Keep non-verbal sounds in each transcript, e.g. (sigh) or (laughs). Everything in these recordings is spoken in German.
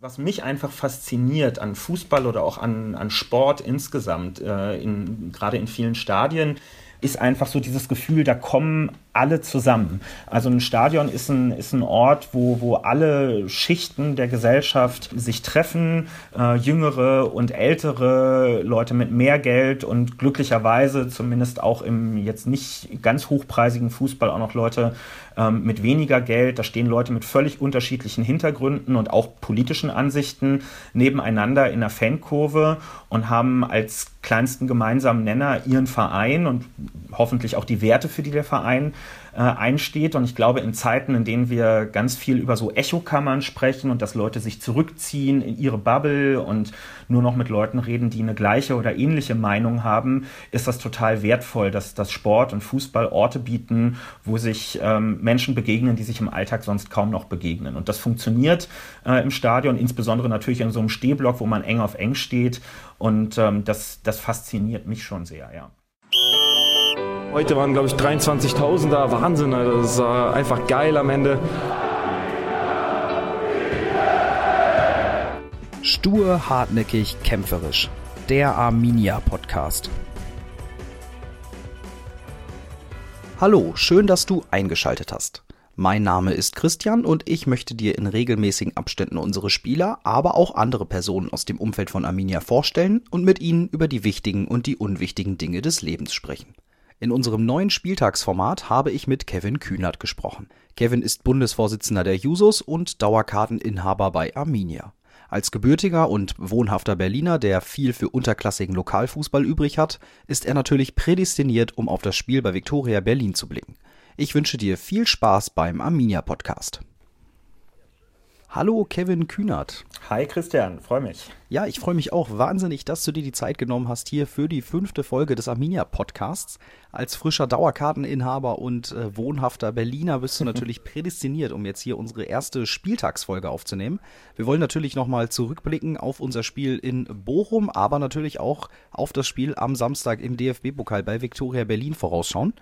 Was mich einfach fasziniert an Fußball oder auch an, an Sport insgesamt, äh, in, gerade in vielen Stadien, ist einfach so dieses Gefühl, da kommen alle zusammen. Also ein Stadion ist ein, ist ein Ort, wo, wo alle Schichten der Gesellschaft sich treffen, äh, jüngere und ältere, Leute mit mehr Geld und glücklicherweise zumindest auch im jetzt nicht ganz hochpreisigen Fußball auch noch Leute ähm, mit weniger Geld. Da stehen Leute mit völlig unterschiedlichen Hintergründen und auch politischen Ansichten nebeneinander in der Fankurve und haben als kleinsten gemeinsamen Nenner ihren Verein und hoffentlich auch die Werte, für die der Verein äh, einsteht. Und ich glaube, in Zeiten, in denen wir ganz viel über so Echokammern sprechen und dass Leute sich zurückziehen in ihre Bubble und nur noch mit Leuten reden, die eine gleiche oder ähnliche Meinung haben, ist das total wertvoll, dass, dass Sport und Fußball Orte bieten, wo sich ähm, Menschen begegnen, die sich im Alltag sonst kaum noch begegnen. Und das funktioniert äh, im Stadion, insbesondere natürlich in so einem Stehblock, wo man eng auf eng steht. Und ähm, das, das fasziniert mich schon sehr, ja. Heute waren, glaube ich, 23.000 da. Wahnsinn, also das war einfach geil am Ende. Stur, hartnäckig, kämpferisch. Der Arminia Podcast. Hallo, schön, dass du eingeschaltet hast. Mein Name ist Christian und ich möchte dir in regelmäßigen Abständen unsere Spieler, aber auch andere Personen aus dem Umfeld von Arminia vorstellen und mit ihnen über die wichtigen und die unwichtigen Dinge des Lebens sprechen. In unserem neuen Spieltagsformat habe ich mit Kevin Kühnert gesprochen. Kevin ist Bundesvorsitzender der Jusos und Dauerkarteninhaber bei Arminia. Als gebürtiger und wohnhafter Berliner, der viel für unterklassigen Lokalfußball übrig hat, ist er natürlich prädestiniert, um auf das Spiel bei Viktoria Berlin zu blicken. Ich wünsche dir viel Spaß beim Arminia Podcast. Hallo Kevin Kühnert. Hi Christian, freue mich. Ja, ich freue mich auch wahnsinnig, dass du dir die Zeit genommen hast hier für die fünfte Folge des Arminia Podcasts. Als frischer Dauerkarteninhaber und äh, wohnhafter Berliner bist du (laughs) natürlich prädestiniert, um jetzt hier unsere erste Spieltagsfolge aufzunehmen. Wir wollen natürlich nochmal zurückblicken auf unser Spiel in Bochum, aber natürlich auch auf das Spiel am Samstag im DFB-Pokal bei Viktoria Berlin vorausschauen.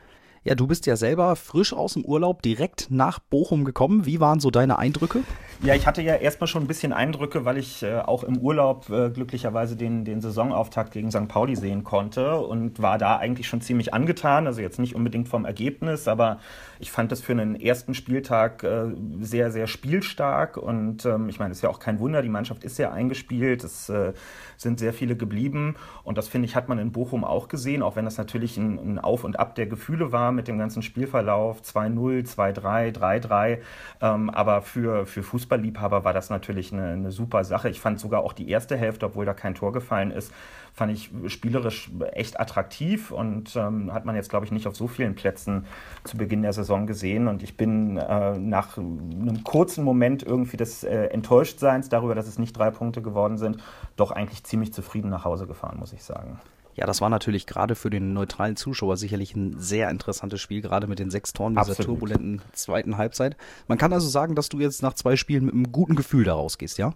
Ja, du bist ja selber frisch aus dem Urlaub direkt nach Bochum gekommen. Wie waren so deine Eindrücke? Ja, ich hatte ja erstmal schon ein bisschen Eindrücke, weil ich äh, auch im Urlaub äh, glücklicherweise den, den Saisonauftakt gegen St. Pauli sehen konnte und war da eigentlich schon ziemlich angetan. Also jetzt nicht unbedingt vom Ergebnis, aber ich fand das für einen ersten Spieltag äh, sehr, sehr spielstark. Und ähm, ich meine, es ist ja auch kein Wunder, die Mannschaft ist sehr eingespielt. Es äh, sind sehr viele geblieben. Und das, finde ich, hat man in Bochum auch gesehen, auch wenn das natürlich ein, ein Auf und Ab der Gefühle war mit dem ganzen Spielverlauf 2-0, 2-3, 3-3. Ähm, aber für, für Fußballliebhaber war das natürlich eine, eine super Sache. Ich fand sogar auch die erste Hälfte, obwohl da kein Tor gefallen ist, fand ich spielerisch echt attraktiv und ähm, hat man jetzt, glaube ich, nicht auf so vielen Plätzen zu Beginn der Saison gesehen. Und ich bin äh, nach einem kurzen Moment irgendwie des äh, Enttäuschtseins darüber, dass es nicht drei Punkte geworden sind, doch eigentlich ziemlich zufrieden nach Hause gefahren, muss ich sagen. Ja, das war natürlich gerade für den neutralen Zuschauer sicherlich ein sehr interessantes Spiel, gerade mit den sechs Toren dieser Absolut. turbulenten zweiten Halbzeit. Man kann also sagen, dass du jetzt nach zwei Spielen mit einem guten Gefühl da rausgehst, ja?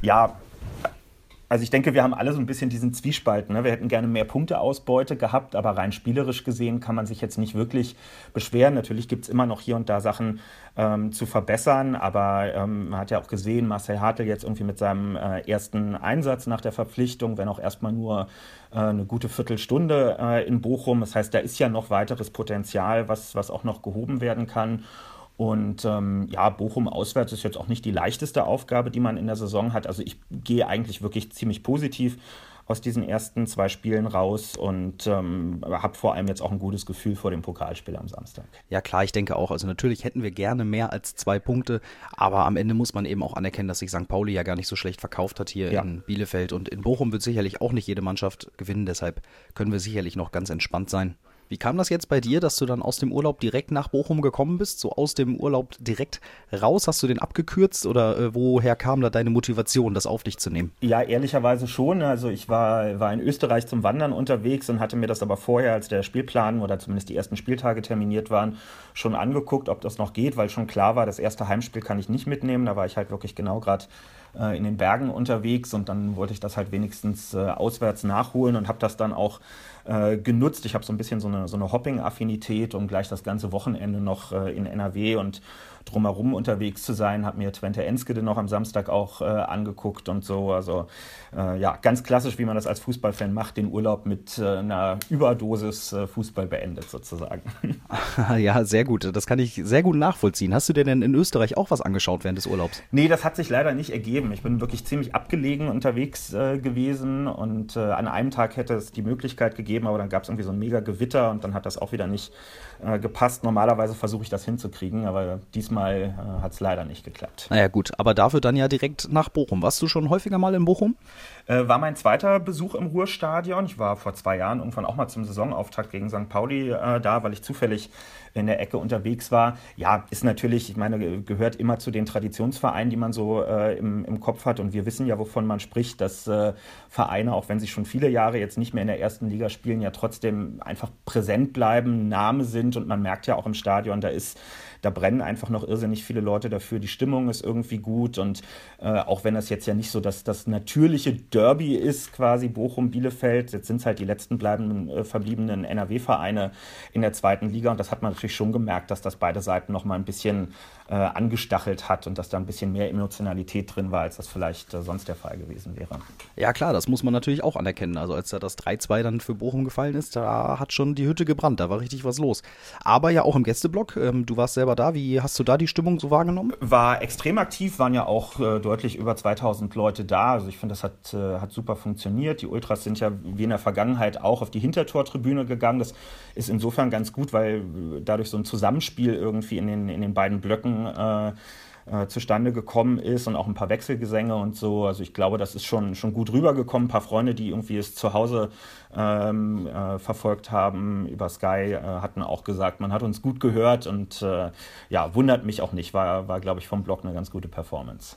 Ja, also ich denke, wir haben alle so ein bisschen diesen Zwiespalt. Ne? Wir hätten gerne mehr Punkteausbeute gehabt, aber rein spielerisch gesehen kann man sich jetzt nicht wirklich beschweren. Natürlich gibt es immer noch hier und da Sachen ähm, zu verbessern, aber ähm, man hat ja auch gesehen, Marcel Hartl jetzt irgendwie mit seinem äh, ersten Einsatz nach der Verpflichtung, wenn auch erstmal nur äh, eine gute Viertelstunde äh, in Bochum. Das heißt, da ist ja noch weiteres Potenzial, was, was auch noch gehoben werden kann. Und ähm, ja, Bochum auswärts ist jetzt auch nicht die leichteste Aufgabe, die man in der Saison hat. Also ich gehe eigentlich wirklich ziemlich positiv aus diesen ersten zwei Spielen raus und ähm, habe vor allem jetzt auch ein gutes Gefühl vor dem Pokalspiel am Samstag. Ja klar, ich denke auch. Also natürlich hätten wir gerne mehr als zwei Punkte, aber am Ende muss man eben auch anerkennen, dass sich St. Pauli ja gar nicht so schlecht verkauft hat hier ja. in Bielefeld und in Bochum wird sicherlich auch nicht jede Mannschaft gewinnen. Deshalb können wir sicherlich noch ganz entspannt sein. Wie kam das jetzt bei dir, dass du dann aus dem Urlaub direkt nach Bochum gekommen bist? So aus dem Urlaub direkt raus? Hast du den abgekürzt oder äh, woher kam da deine Motivation, das auf dich zu nehmen? Ja, ehrlicherweise schon. Also ich war, war in Österreich zum Wandern unterwegs und hatte mir das aber vorher, als der Spielplan oder zumindest die ersten Spieltage terminiert waren, schon angeguckt, ob das noch geht, weil schon klar war, das erste Heimspiel kann ich nicht mitnehmen. Da war ich halt wirklich genau gerade äh, in den Bergen unterwegs und dann wollte ich das halt wenigstens äh, auswärts nachholen und habe das dann auch äh, genutzt. Ich habe so ein bisschen so eine, so eine Hopping-Affinität und gleich das ganze Wochenende noch äh, in NRW und drumherum unterwegs zu sein, habe mir Twente Enskede noch am Samstag auch äh, angeguckt und so. Also äh, ja, ganz klassisch, wie man das als Fußballfan macht, den Urlaub mit äh, einer Überdosis äh, Fußball beendet sozusagen. (laughs) ja, sehr gut. Das kann ich sehr gut nachvollziehen. Hast du dir denn in Österreich auch was angeschaut während des Urlaubs? Nee, das hat sich leider nicht ergeben. Ich bin wirklich ziemlich abgelegen unterwegs äh, gewesen und äh, an einem Tag hätte es die Möglichkeit gegeben, aber dann gab es irgendwie so ein mega Gewitter und dann hat das auch wieder nicht äh, gepasst. Normalerweise versuche ich das hinzukriegen, aber diesmal äh, hat es leider nicht geklappt. Naja gut, aber dafür dann ja direkt nach Bochum. Warst du schon häufiger mal in Bochum? Äh, war mein zweiter Besuch im Ruhrstadion. Ich war vor zwei Jahren irgendwann auch mal zum Saisonauftakt gegen St. Pauli äh, da, weil ich zufällig in der Ecke unterwegs war. Ja, ist natürlich, ich meine, gehört immer zu den Traditionsvereinen, die man so äh, im, im Kopf hat. Und wir wissen ja, wovon man spricht, dass äh, Vereine, auch wenn sie schon viele Jahre jetzt nicht mehr in der ersten Liga spielen, ja trotzdem einfach präsent bleiben, Name sind. Und man merkt ja auch im Stadion, da ist da brennen einfach noch irrsinnig viele Leute dafür. Die Stimmung ist irgendwie gut und äh, auch wenn das jetzt ja nicht so das, das natürliche Derby ist, quasi Bochum-Bielefeld, jetzt sind es halt die letzten bleibenden, äh, verbliebenen NRW-Vereine in der zweiten Liga und das hat man natürlich schon gemerkt, dass das beide Seiten noch mal ein bisschen äh, angestachelt hat und dass da ein bisschen mehr Emotionalität drin war, als das vielleicht äh, sonst der Fall gewesen wäre. Ja klar, das muss man natürlich auch anerkennen. Also als da das 3-2 dann für Bochum gefallen ist, da hat schon die Hütte gebrannt, da war richtig was los. Aber ja auch im Gästeblock, ähm, du warst selber da, wie hast du da die Stimmung so wahrgenommen? War extrem aktiv, waren ja auch äh, deutlich über 2000 Leute da. Also ich finde, das hat, äh, hat super funktioniert. Die Ultras sind ja wie in der Vergangenheit auch auf die Hintertortribüne gegangen. Das ist insofern ganz gut, weil dadurch so ein Zusammenspiel irgendwie in den, in den beiden Blöcken äh, äh, zustande gekommen ist und auch ein paar Wechselgesänge und so. Also ich glaube, das ist schon, schon gut rübergekommen. Ein paar Freunde, die irgendwie es zu Hause ähm, äh, verfolgt haben über Sky, äh, hatten auch gesagt, man hat uns gut gehört und äh, ja, wundert mich auch nicht. War, war glaube ich, vom Blog eine ganz gute Performance.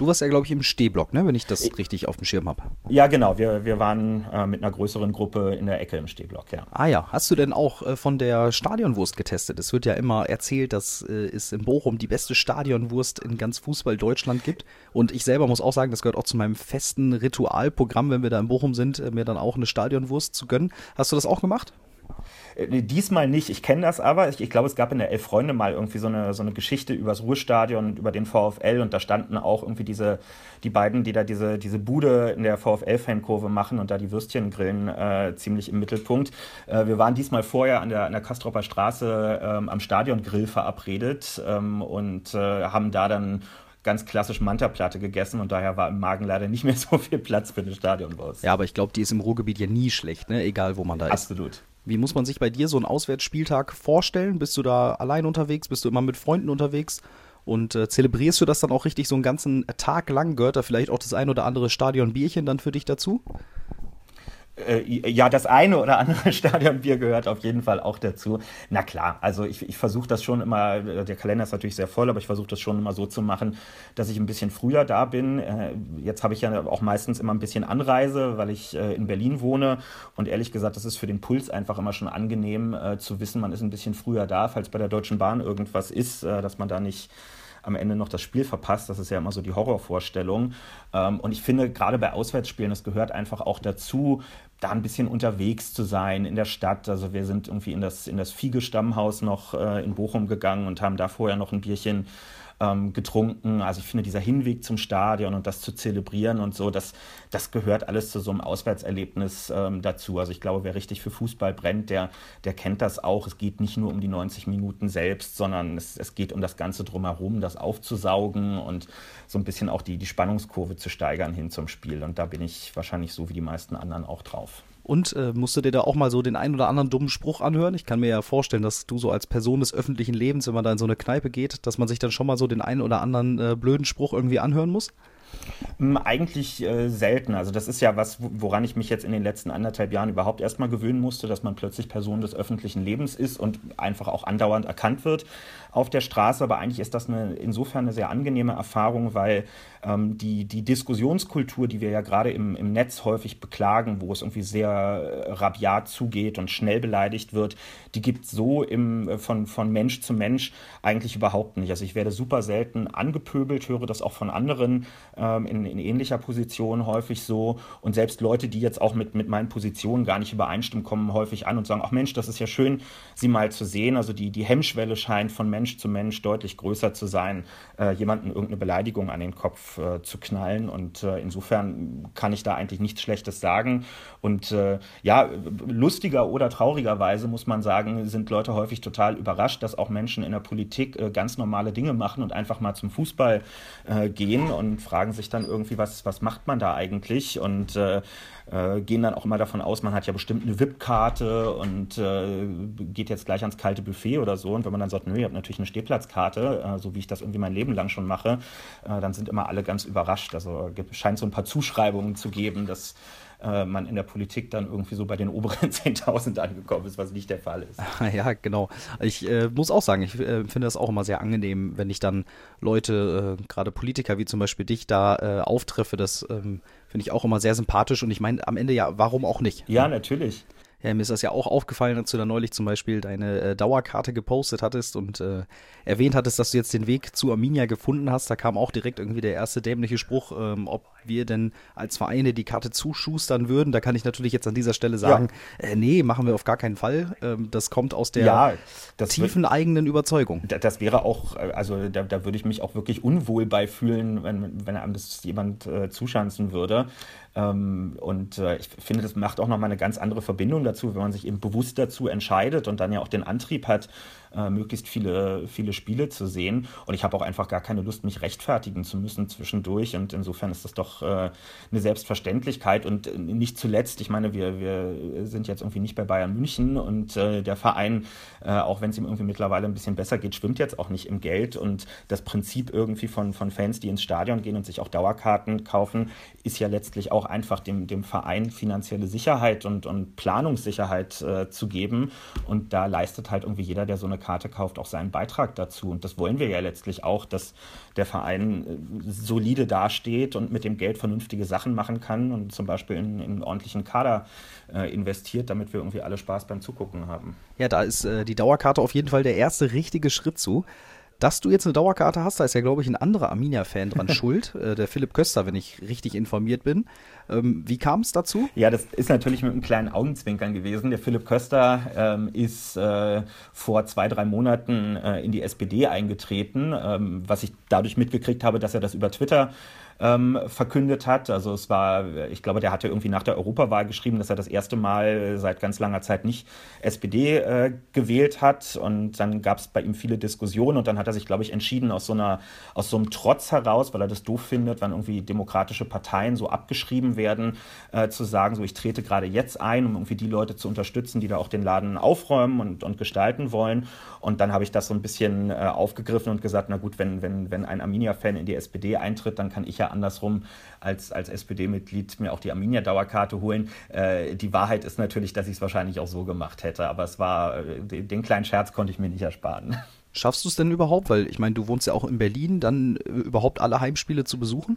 Du warst ja, glaube ich, im Stehblock, ne? wenn ich das richtig auf dem Schirm habe. Ja, genau. Wir, wir waren äh, mit einer größeren Gruppe in der Ecke im Stehblock, ja. Ah ja. Hast du denn auch äh, von der Stadionwurst getestet? Es wird ja immer erzählt, dass äh, es in Bochum die beste Stadionwurst in ganz Fußball Deutschland gibt. Und ich selber muss auch sagen, das gehört auch zu meinem festen Ritualprogramm, wenn wir da in Bochum sind, äh, mir dann auch eine Stadionwurst zu gönnen. Hast du das auch gemacht? Äh, diesmal nicht, ich kenne das aber. Ich, ich glaube, es gab in der Elf Freunde mal irgendwie so eine, so eine Geschichte über das Ruhrstadion und über den VfL und da standen auch irgendwie diese, die beiden, die da diese, diese Bude in der VfL-Fankurve machen und da die Würstchen grillen, äh, ziemlich im Mittelpunkt. Äh, wir waren diesmal vorher an der, an der Kastropper Straße ähm, am Stadiongrill verabredet ähm, und äh, haben da dann ganz klassisch Manta-Platte gegessen und daher war im Magen leider nicht mehr (laughs) so viel Platz für eine Stadionwurst. Ja, aber ich glaube, die ist im Ruhrgebiet ja nie schlecht, ne? egal wo man da ist. Absolut. Wie muss man sich bei dir so einen Auswärtsspieltag vorstellen? Bist du da allein unterwegs? Bist du immer mit Freunden unterwegs? Und äh, zelebrierst du das dann auch richtig so einen ganzen Tag lang? Gehört da vielleicht auch das ein oder andere Stadionbierchen dann für dich dazu? Äh, ja, das eine oder andere (laughs) Stadionbier gehört auf jeden Fall auch dazu. Na klar, also ich, ich versuche das schon immer, äh, der Kalender ist natürlich sehr voll, aber ich versuche das schon immer so zu machen, dass ich ein bisschen früher da bin. Äh, jetzt habe ich ja auch meistens immer ein bisschen Anreise, weil ich in Berlin wohne und ehrlich gesagt, das ist für den Puls einfach immer schon angenehm zu wissen, man ist ein bisschen früher da, falls bei der Deutschen Bahn irgendwas ist, dass man da nicht am Ende noch das Spiel verpasst. Das ist ja immer so die Horrorvorstellung. Ähm, und ich finde, gerade bei Auswärtsspielen, das gehört einfach auch dazu, da ein bisschen unterwegs zu sein in der Stadt. Also wir sind irgendwie in das, in das Fiege-Stammhaus noch äh, in Bochum gegangen und haben da vorher noch ein Bierchen ähm, getrunken. Also ich finde, dieser Hinweg zum Stadion und das zu zelebrieren und so, das, das gehört alles zu so einem Auswärtserlebnis ähm, dazu. Also ich glaube, wer richtig für Fußball brennt, der, der kennt das auch. Es geht nicht nur um die 90 Minuten selbst, sondern es, es geht um das Ganze drumherum, das aufzusaugen und so ein bisschen auch die, die Spannungskurve zu steigern hin zum Spiel. Und da bin ich wahrscheinlich so wie die meisten anderen auch drauf. Und äh, musst du dir da auch mal so den einen oder anderen dummen Spruch anhören? Ich kann mir ja vorstellen, dass du so als Person des öffentlichen Lebens, wenn man da in so eine Kneipe geht, dass man sich dann schon mal so den einen oder anderen äh, blöden Spruch irgendwie anhören muss? Hm, eigentlich äh, selten. Also das ist ja was, woran ich mich jetzt in den letzten anderthalb Jahren überhaupt erstmal gewöhnen musste, dass man plötzlich Person des öffentlichen Lebens ist und einfach auch andauernd erkannt wird auf der Straße. Aber eigentlich ist das eine, insofern eine sehr angenehme Erfahrung, weil ähm, die, die Diskussionskultur, die wir ja gerade im, im Netz häufig beklagen, wo es irgendwie sehr äh, rabiat zugeht und schnell beleidigt wird, die gibt es so im, äh, von, von Mensch zu Mensch eigentlich überhaupt nicht. Also ich werde super selten angepöbelt, höre das auch von anderen ähm, in, in, ähnlicher Position häufig so. Und selbst Leute, die jetzt auch mit, mit meinen Positionen gar nicht übereinstimmen, kommen häufig an und sagen, ach Mensch, das ist ja schön, sie mal zu sehen. Also die, die Hemmschwelle scheint von Mensch zu Mensch deutlich größer zu sein, äh, jemanden irgendeine Beleidigung an den Kopf äh, zu knallen. Und äh, insofern kann ich da eigentlich nichts Schlechtes sagen. Und äh, ja, lustiger oder traurigerweise muss man sagen, sind Leute häufig total überrascht, dass auch Menschen in der Politik äh, ganz normale Dinge machen und einfach mal zum Fußball äh, gehen und fragen sich dann irgendwie, was, was macht man da eigentlich? Und gehen dann auch immer davon aus, man hat ja bestimmt eine VIP-Karte und geht jetzt gleich ans kalte Buffet oder so. Und wenn man dann sagt, nö, ich habe natürlich eine Stehplatzkarte, äh, so wie ich das irgendwie mein Leben lang schon mache, äh, dann sind immer alle ganz überrascht. Also es scheint so ein paar Zuschreibungen zu geben, dass äh, man in der Politik dann irgendwie so bei den oberen (laughs) 10.000 angekommen ist, was nicht der Fall ist. (laughs) Ja, genau. Ich äh, muss auch sagen, ich äh, finde das auch immer sehr angenehm, wenn ich dann Leute, äh, gerade Politiker wie zum Beispiel dich, da äh, auftreffe. Das ähm, finde ich auch immer sehr sympathisch und ich meine am Ende ja, warum auch nicht? Ja, natürlich. Ja, mir ist das ja auch aufgefallen, als du da neulich zum Beispiel deine äh, Dauerkarte gepostet hattest und äh, erwähnt hattest, dass du jetzt den Weg zu Arminia gefunden hast. Da kam auch direkt irgendwie der erste dämliche Spruch, ähm, ob wir denn als Vereine die Karte zuschustern würden. Da kann ich natürlich jetzt an dieser Stelle sagen, ja. äh, nee, machen wir auf gar keinen Fall. Ähm, das kommt aus der ja, tiefen wird, eigenen Überzeugung. Das wäre auch, äh, also da, da, würde ich mich auch wirklich unwohl bei fühlen, wenn, wenn einem das jemand äh, zuschanzen würde. Ähm, und äh, ich finde, das macht auch nochmal eine ganz andere Verbindung dazu, wenn man sich eben bewusst dazu entscheidet und dann ja auch den Antrieb hat, äh, möglichst viele, viele Spiele zu sehen. Und ich habe auch einfach gar keine Lust, mich rechtfertigen zu müssen zwischendurch. Und insofern ist das doch äh, eine Selbstverständlichkeit. Und äh, nicht zuletzt, ich meine, wir, wir sind jetzt irgendwie nicht bei Bayern München und äh, der Verein, äh, auch wenn es ihm irgendwie mittlerweile ein bisschen besser geht, schwimmt jetzt auch nicht im Geld. Und das Prinzip irgendwie von, von Fans, die ins Stadion gehen und sich auch Dauerkarten kaufen, ist ja letztlich auch einfach dem, dem Verein finanzielle Sicherheit und, und Planungssicherheit äh, zu geben. Und da leistet halt irgendwie jeder, der so eine Karte kauft, auch seinen Beitrag dazu. Und das wollen wir ja letztlich auch, dass der Verein äh, solide dasteht und mit dem Geld vernünftige Sachen machen kann und zum Beispiel in, in einen ordentlichen Kader äh, investiert, damit wir irgendwie alle Spaß beim Zugucken haben. Ja, da ist äh, die Dauerkarte auf jeden Fall der erste richtige Schritt zu. Dass du jetzt eine Dauerkarte hast, da ist ja, glaube ich, ein anderer Arminia-Fan dran (laughs) schuld, äh, der Philipp Köster, wenn ich richtig informiert bin. Ähm, wie kam es dazu? Ja, das ist natürlich mit einem kleinen Augenzwinkern gewesen. Der Philipp Köster ähm, ist äh, vor zwei, drei Monaten äh, in die SPD eingetreten, ähm, was ich dadurch mitgekriegt habe, dass er das über Twitter ähm, verkündet hat. Also es war, ich glaube, der hatte irgendwie nach der Europawahl geschrieben, dass er das erste Mal seit ganz langer Zeit nicht SPD äh, gewählt hat. Und dann gab es bei ihm viele Diskussionen und dann hat er sich, glaube ich, entschieden aus so einer, aus so einem Trotz heraus, weil er das doof findet, wenn irgendwie demokratische Parteien so abgeschrieben werden, äh, zu sagen, so ich trete gerade jetzt ein, um irgendwie die Leute zu unterstützen, die da auch den Laden aufräumen und, und gestalten wollen. Und dann habe ich das so ein bisschen äh, aufgegriffen und gesagt, na gut, wenn, wenn, wenn ein Arminia-Fan in die SPD eintritt, dann kann ich ja andersrum als, als SPD-Mitglied mir auch die Arminia-Dauerkarte holen. Äh, die Wahrheit ist natürlich, dass ich es wahrscheinlich auch so gemacht hätte, aber es war, äh, den kleinen Scherz konnte ich mir nicht ersparen. Schaffst du es denn überhaupt? Weil ich meine, du wohnst ja auch in Berlin, dann äh, überhaupt alle Heimspiele zu besuchen?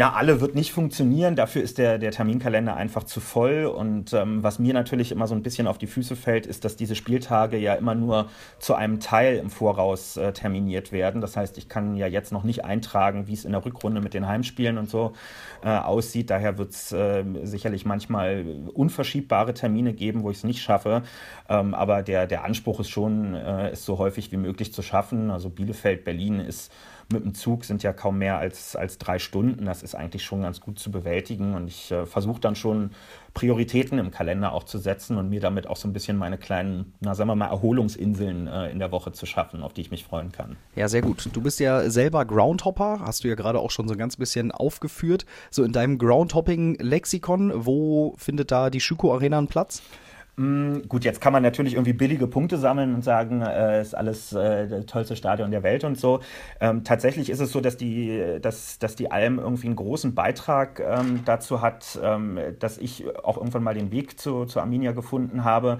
Na, alle wird nicht funktionieren. Dafür ist der, der Terminkalender einfach zu voll. Und ähm, was mir natürlich immer so ein bisschen auf die Füße fällt, ist, dass diese Spieltage ja immer nur zu einem Teil im Voraus äh, terminiert werden. Das heißt, ich kann ja jetzt noch nicht eintragen, wie es in der Rückrunde mit den Heimspielen und so äh, aussieht. Daher wird es äh, sicherlich manchmal unverschiebbare Termine geben, wo ich es nicht schaffe. Ähm, aber der, der Anspruch ist schon, äh, es so häufig wie möglich zu schaffen. Also Bielefeld, Berlin ist mit dem Zug sind ja kaum mehr als, als drei Stunden. Das ist eigentlich schon ganz gut zu bewältigen. Und ich äh, versuche dann schon Prioritäten im Kalender auch zu setzen und mir damit auch so ein bisschen meine kleinen, na sagen wir mal, Erholungsinseln äh, in der Woche zu schaffen, auf die ich mich freuen kann. Ja, sehr gut. Du bist ja selber Groundhopper, hast du ja gerade auch schon so ein ganz bisschen aufgeführt. So in deinem Groundhopping-Lexikon, wo findet da die Schüko Arena einen Platz? Mm, gut, jetzt kann man natürlich irgendwie billige Punkte sammeln und sagen, äh, ist alles äh, das tollste Stadion der Welt und so. Ähm, tatsächlich ist es so, dass die, dass, dass die Alm irgendwie einen großen Beitrag ähm, dazu hat, ähm, dass ich auch irgendwann mal den Weg zu, zu Arminia gefunden habe.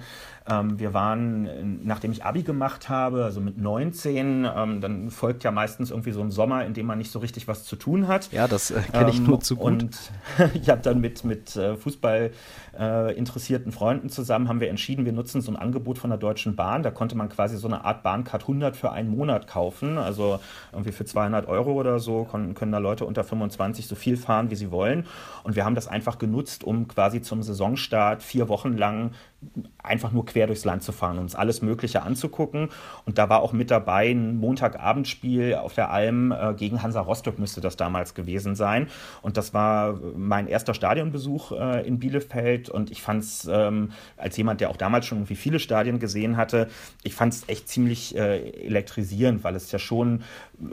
Ähm, wir waren, nachdem ich Abi gemacht habe, also mit 19, ähm, dann folgt ja meistens irgendwie so ein Sommer, in dem man nicht so richtig was zu tun hat. Ja, das äh, kenne ich ähm, nur zu gut. Und (laughs) ich habe dann mit, mit äh, Fußball äh, interessierten Freunden zusammen haben wir entschieden, wir nutzen so ein Angebot von der Deutschen Bahn. Da konnte man quasi so eine Art Bahncard 100 für einen Monat kaufen. Also irgendwie für 200 Euro oder so können, können da Leute unter 25 so viel fahren, wie sie wollen. Und wir haben das einfach genutzt, um quasi zum Saisonstart vier Wochen lang einfach nur quer durchs Land zu fahren und uns alles Mögliche anzugucken. Und da war auch mit dabei ein Montagabendspiel auf der Alm äh, gegen Hansa Rostock, müsste das damals gewesen sein. Und das war mein erster Stadionbesuch äh, in Bielefeld. Und ich fand es, ähm, als jemand, der auch damals schon irgendwie viele Stadien gesehen hatte, ich fand es echt ziemlich äh, elektrisierend, weil es ja schon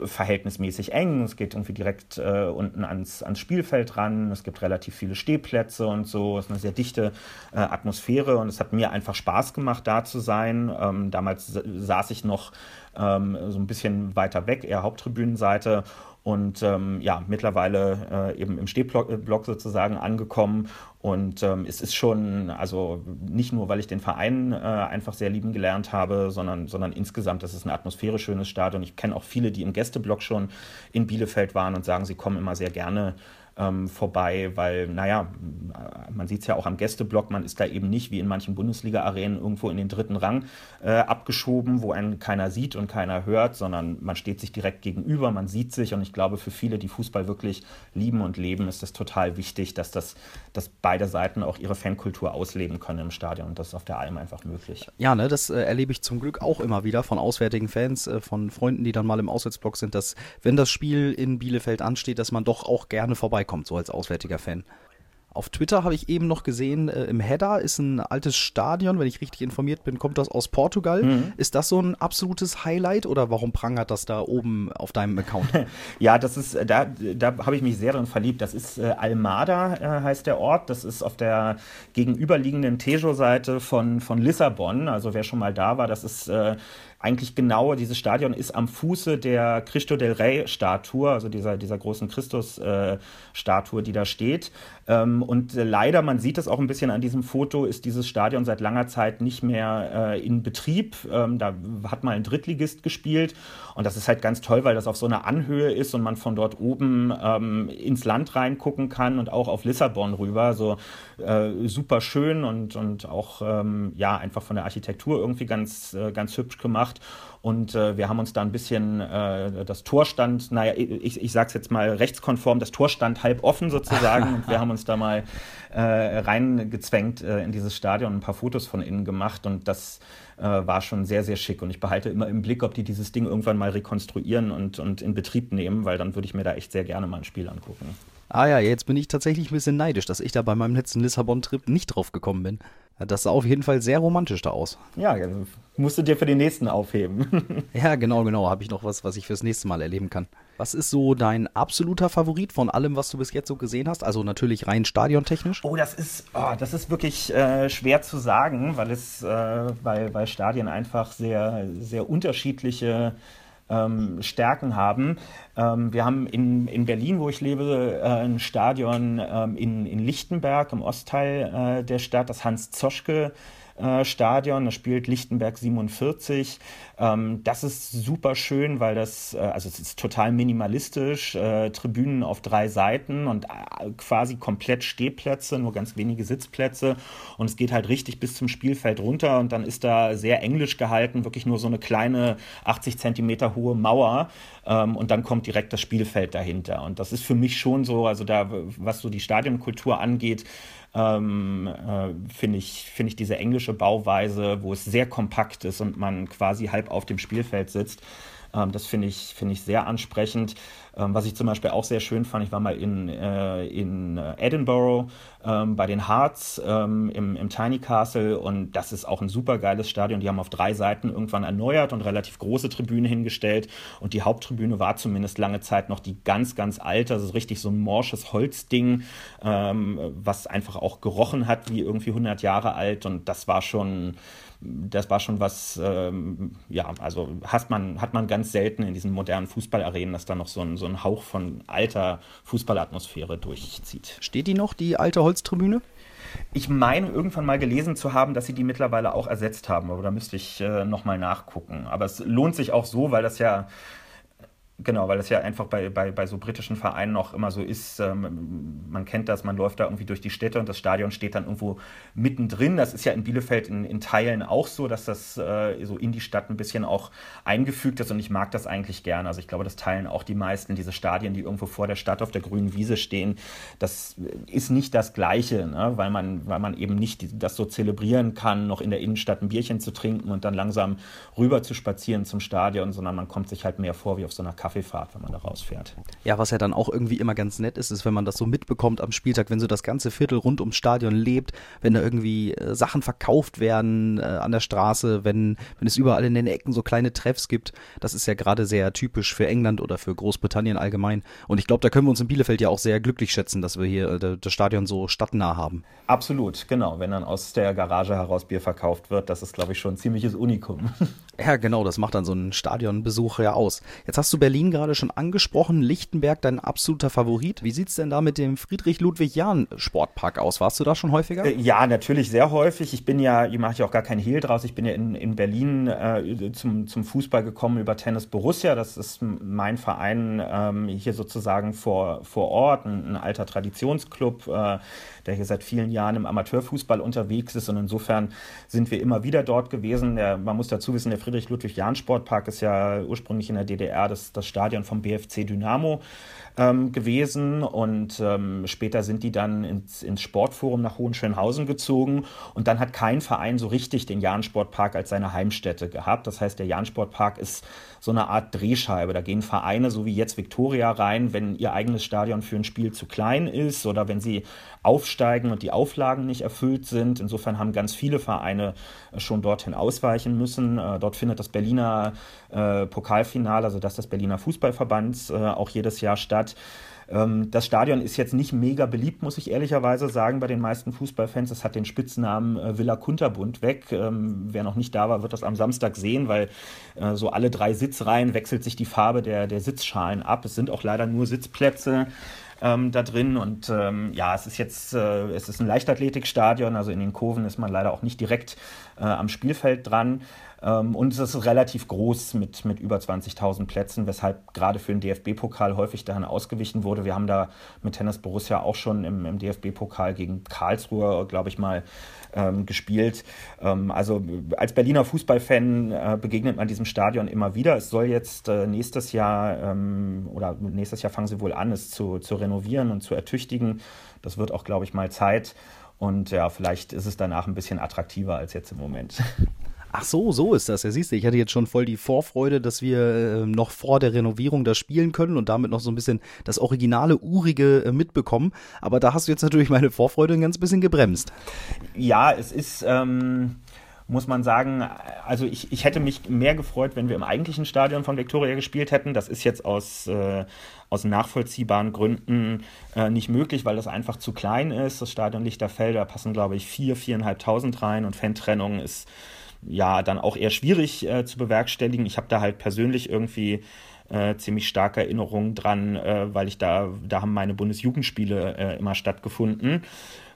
verhältnismäßig eng. Es geht irgendwie direkt äh, unten ans, ans Spielfeld ran. Es gibt relativ viele Stehplätze und so. Es ist eine sehr dichte äh, Atmosphäre und es hat mir einfach Spaß gemacht, da zu sein. Ähm, damals saß ich noch ähm, so ein bisschen weiter weg, eher Haupttribünenseite. Und ähm, ja, mittlerweile äh, eben im Stehblock äh, sozusagen angekommen. Und ähm, es ist schon, also nicht nur, weil ich den Verein äh, einfach sehr lieben gelernt habe, sondern, sondern insgesamt, das ist ein atmosphärisch schönes Stadion. Ich kenne auch viele, die im Gästeblock schon in Bielefeld waren und sagen, sie kommen immer sehr gerne ähm, vorbei, weil, naja, man sieht es ja auch am Gästeblock, man ist da eben nicht wie in manchen Bundesliga-Arenen irgendwo in den dritten Rang äh, abgeschoben, wo einen keiner sieht und keiner hört, sondern man steht sich direkt gegenüber, man sieht sich. Und ich glaube, für viele, die Fußball wirklich lieben und leben, ist es total wichtig, dass, das, dass beide Seiten auch ihre Fankultur ausleben können im Stadion. Und das ist auf der Alm einfach möglich. Ja, ne, das äh, erlebe ich zum Glück auch immer wieder von auswärtigen Fans, äh, von Freunden, die dann mal im Auswärtsblock sind, dass wenn das Spiel in Bielefeld ansteht, dass man doch auch gerne vorbeikommt kommt, so als auswärtiger Fan. Auf Twitter habe ich eben noch gesehen, äh, im Header ist ein altes Stadion, wenn ich richtig informiert bin, kommt das aus Portugal. Mhm. Ist das so ein absolutes Highlight oder warum prangert das da oben auf deinem Account? (laughs) ja, das ist, da, da habe ich mich sehr drin verliebt. Das ist äh, Almada, äh, heißt der Ort. Das ist auf der gegenüberliegenden Tejo-Seite von, von Lissabon. Also wer schon mal da war, das ist äh, eigentlich genau, dieses Stadion ist am Fuße der Cristo del Rey Statue, also dieser, dieser großen Christus-Statue, äh, die da steht. Ähm, und äh, leider, man sieht es auch ein bisschen an diesem Foto, ist dieses Stadion seit langer Zeit nicht mehr äh, in Betrieb. Ähm, da hat mal ein Drittligist gespielt und das ist halt ganz toll, weil das auf so einer Anhöhe ist und man von dort oben ähm, ins Land reingucken kann und auch auf Lissabon rüber. So äh, super schön und, und auch ähm, ja einfach von der Architektur irgendwie ganz, äh, ganz hübsch gemacht. Und äh, wir haben uns da ein bisschen, äh, das Tor stand, naja, ich, ich sage es jetzt mal rechtskonform, das Tor stand halb offen sozusagen. (laughs) und wir haben uns da mal äh, reingezwängt äh, in dieses Stadion, ein paar Fotos von innen gemacht. Und das äh, war schon sehr, sehr schick. Und ich behalte immer im Blick, ob die dieses Ding irgendwann mal rekonstruieren und, und in Betrieb nehmen, weil dann würde ich mir da echt sehr gerne mal ein Spiel angucken. Ah ja, jetzt bin ich tatsächlich ein bisschen neidisch, dass ich da bei meinem letzten Lissabon-Trip nicht drauf gekommen bin. Das sah auf jeden Fall sehr romantisch da aus. Ja, musst du dir für den nächsten aufheben. (laughs) ja, genau, genau. Habe ich noch was, was ich fürs nächste Mal erleben kann. Was ist so dein absoluter Favorit von allem, was du bis jetzt so gesehen hast? Also natürlich rein stadiontechnisch. Oh, das ist, oh, das ist wirklich äh, schwer zu sagen, weil es, äh, weil, weil Stadien einfach sehr, sehr unterschiedliche ähm, Stärken haben. Ähm, wir haben in, in Berlin, wo ich lebe, äh, ein Stadion ähm, in, in Lichtenberg im Ostteil äh, der Stadt, das Hans-Zoschke äh, Stadion. Da spielt Lichtenberg 47. Ähm, das ist super schön, weil das, äh, also es ist total minimalistisch, äh, Tribünen auf drei Seiten und äh, quasi komplett Stehplätze, nur ganz wenige Sitzplätze. Und es geht halt richtig bis zum Spielfeld runter und dann ist da sehr englisch gehalten, wirklich nur so eine kleine 80 Zentimeter hohe Mauer. Ähm, und dann kommt direkt das Spielfeld dahinter. Und das ist für mich schon so, also da, was so die Stadionkultur angeht, ähm, äh, finde ich, find ich diese englische Bauweise, wo es sehr kompakt ist und man quasi halb auf dem Spielfeld sitzt. Ähm, das finde ich, find ich sehr ansprechend. Ähm, was ich zum Beispiel auch sehr schön fand, ich war mal in, äh, in Edinburgh ähm, bei den Hearts ähm, im, im Tiny Castle und das ist auch ein super geiles Stadion. Die haben auf drei Seiten irgendwann erneuert und relativ große Tribüne hingestellt und die Haupttribüne war zumindest lange Zeit noch die ganz, ganz alte, also richtig so ein morsches Holzding, ähm, was einfach auch gerochen hat wie irgendwie 100 Jahre alt und das war schon das war schon was, ähm, ja, also hat man, hat man ganz selten in diesen modernen Fußballarenen, dass da noch so ein, so ein Hauch von alter Fußballatmosphäre durchzieht. Steht die noch, die alte Holztribüne? Ich meine, irgendwann mal gelesen zu haben, dass sie die mittlerweile auch ersetzt haben, aber da müsste ich äh, nochmal nachgucken. Aber es lohnt sich auch so, weil das ja Genau, weil das ja einfach bei, bei, bei so britischen Vereinen auch immer so ist. Ähm, man kennt das, man läuft da irgendwie durch die Städte und das Stadion steht dann irgendwo mittendrin. Das ist ja in Bielefeld in, in Teilen auch so, dass das äh, so in die Stadt ein bisschen auch eingefügt ist und ich mag das eigentlich gerne. Also ich glaube, das teilen auch die meisten, diese Stadien, die irgendwo vor der Stadt auf der grünen Wiese stehen. Das ist nicht das Gleiche, ne? weil, man, weil man eben nicht das so zelebrieren kann, noch in der Innenstadt ein Bierchen zu trinken und dann langsam rüber zu spazieren zum Stadion, sondern man kommt sich halt mehr vor wie auf so einer Karte. Kaffeefahrt, wenn man da rausfährt. Ja, was ja dann auch irgendwie immer ganz nett ist, ist, wenn man das so mitbekommt am Spieltag, wenn so das ganze Viertel rund ums Stadion lebt, wenn da irgendwie äh, Sachen verkauft werden äh, an der Straße, wenn, wenn es überall in den Ecken so kleine Treffs gibt. Das ist ja gerade sehr typisch für England oder für Großbritannien allgemein. Und ich glaube, da können wir uns in Bielefeld ja auch sehr glücklich schätzen, dass wir hier äh, das Stadion so stadtnah haben. Absolut, genau. Wenn dann aus der Garage heraus Bier verkauft wird, das ist, glaube ich, schon ein ziemliches Unikum. (laughs) Ja, genau, das macht dann so einen Stadionbesuch ja aus. Jetzt hast du Berlin gerade schon angesprochen, Lichtenberg dein absoluter Favorit. Wie sieht es denn da mit dem Friedrich-Ludwig-Jahn-Sportpark aus? Warst du da schon häufiger? Äh, ja, natürlich sehr häufig. Ich bin ja, ich mache ja auch gar kein Hehl draus, ich bin ja in, in Berlin äh, zum, zum Fußball gekommen über Tennis Borussia. Das ist mein Verein ähm, hier sozusagen vor, vor Ort, ein, ein alter Traditionsclub. Äh, der hier seit vielen Jahren im Amateurfußball unterwegs ist. Und insofern sind wir immer wieder dort gewesen. Der, man muss dazu wissen, der Friedrich-Ludwig-Jahn-Sportpark ist ja ursprünglich in der DDR das, das Stadion vom BFC Dynamo ähm, gewesen und ähm, später sind die dann ins, ins Sportforum nach Hohenschönhausen gezogen und dann hat kein Verein so richtig den Jahn-Sportpark als seine Heimstätte gehabt. Das heißt, der Jahn-Sportpark ist so eine Art Drehscheibe. Da gehen Vereine, so wie jetzt Viktoria, rein, wenn ihr eigenes Stadion für ein Spiel zu klein ist oder wenn sie aufsteigen und die Auflagen nicht erfüllt sind. Insofern haben ganz viele Vereine äh, schon dorthin ausweichen müssen. Äh, dort findet das Berliner äh, Pokalfinale, also das des Berliner Fußballverbands, auch jedes Jahr statt. Ähm, das Stadion ist jetzt nicht mega beliebt, muss ich ehrlicherweise sagen, bei den meisten Fußballfans. Es hat den Spitznamen äh, Villa Kunterbund weg. Ähm, wer noch nicht da war, wird das am Samstag sehen, weil äh, so alle drei Sitzreihen wechselt sich die Farbe der, der Sitzschalen ab. Es sind auch leider nur Sitzplätze. Ähm, da drin. Und ähm, ja, es ist jetzt, äh, es ist ein Leichtathletikstadion, also in den Kurven ist man leider auch nicht direkt äh, am Spielfeld dran. Ähm, und es ist relativ groß mit, mit über 20.000 Plätzen, weshalb gerade für den DFB-Pokal häufig daran ausgewichen wurde. Wir haben da mit Tennis Borussia auch schon im, im DFB-Pokal gegen Karlsruhe, glaube ich mal, ähm, gespielt. Ähm, also als Berliner Fußballfan äh, begegnet man diesem Stadion immer wieder. Es soll jetzt äh, nächstes Jahr ähm, oder nächstes Jahr fangen sie wohl an, es zu, zu renovieren und zu ertüchtigen. Das wird auch, glaube ich, mal Zeit. Und ja, vielleicht ist es danach ein bisschen attraktiver als jetzt im Moment. (laughs) Ach so, so ist das. Ja, siehst du, ich hatte jetzt schon voll die Vorfreude, dass wir äh, noch vor der Renovierung das spielen können und damit noch so ein bisschen das originale Urige äh, mitbekommen. Aber da hast du jetzt natürlich meine Vorfreude ein ganz bisschen gebremst. Ja, es ist. Ähm muss man sagen, also ich, ich hätte mich mehr gefreut, wenn wir im eigentlichen Stadion von Victoria gespielt hätten. Das ist jetzt aus, äh, aus nachvollziehbaren Gründen äh, nicht möglich, weil das einfach zu klein ist. Das Stadion Lichterfeld, da passen, glaube ich, vier, viereinhalbtausend rein und Fantrennung ist ja dann auch eher schwierig äh, zu bewerkstelligen. Ich habe da halt persönlich irgendwie äh, ziemlich starke Erinnerungen dran, äh, weil ich da, da haben meine Bundesjugendspiele äh, immer stattgefunden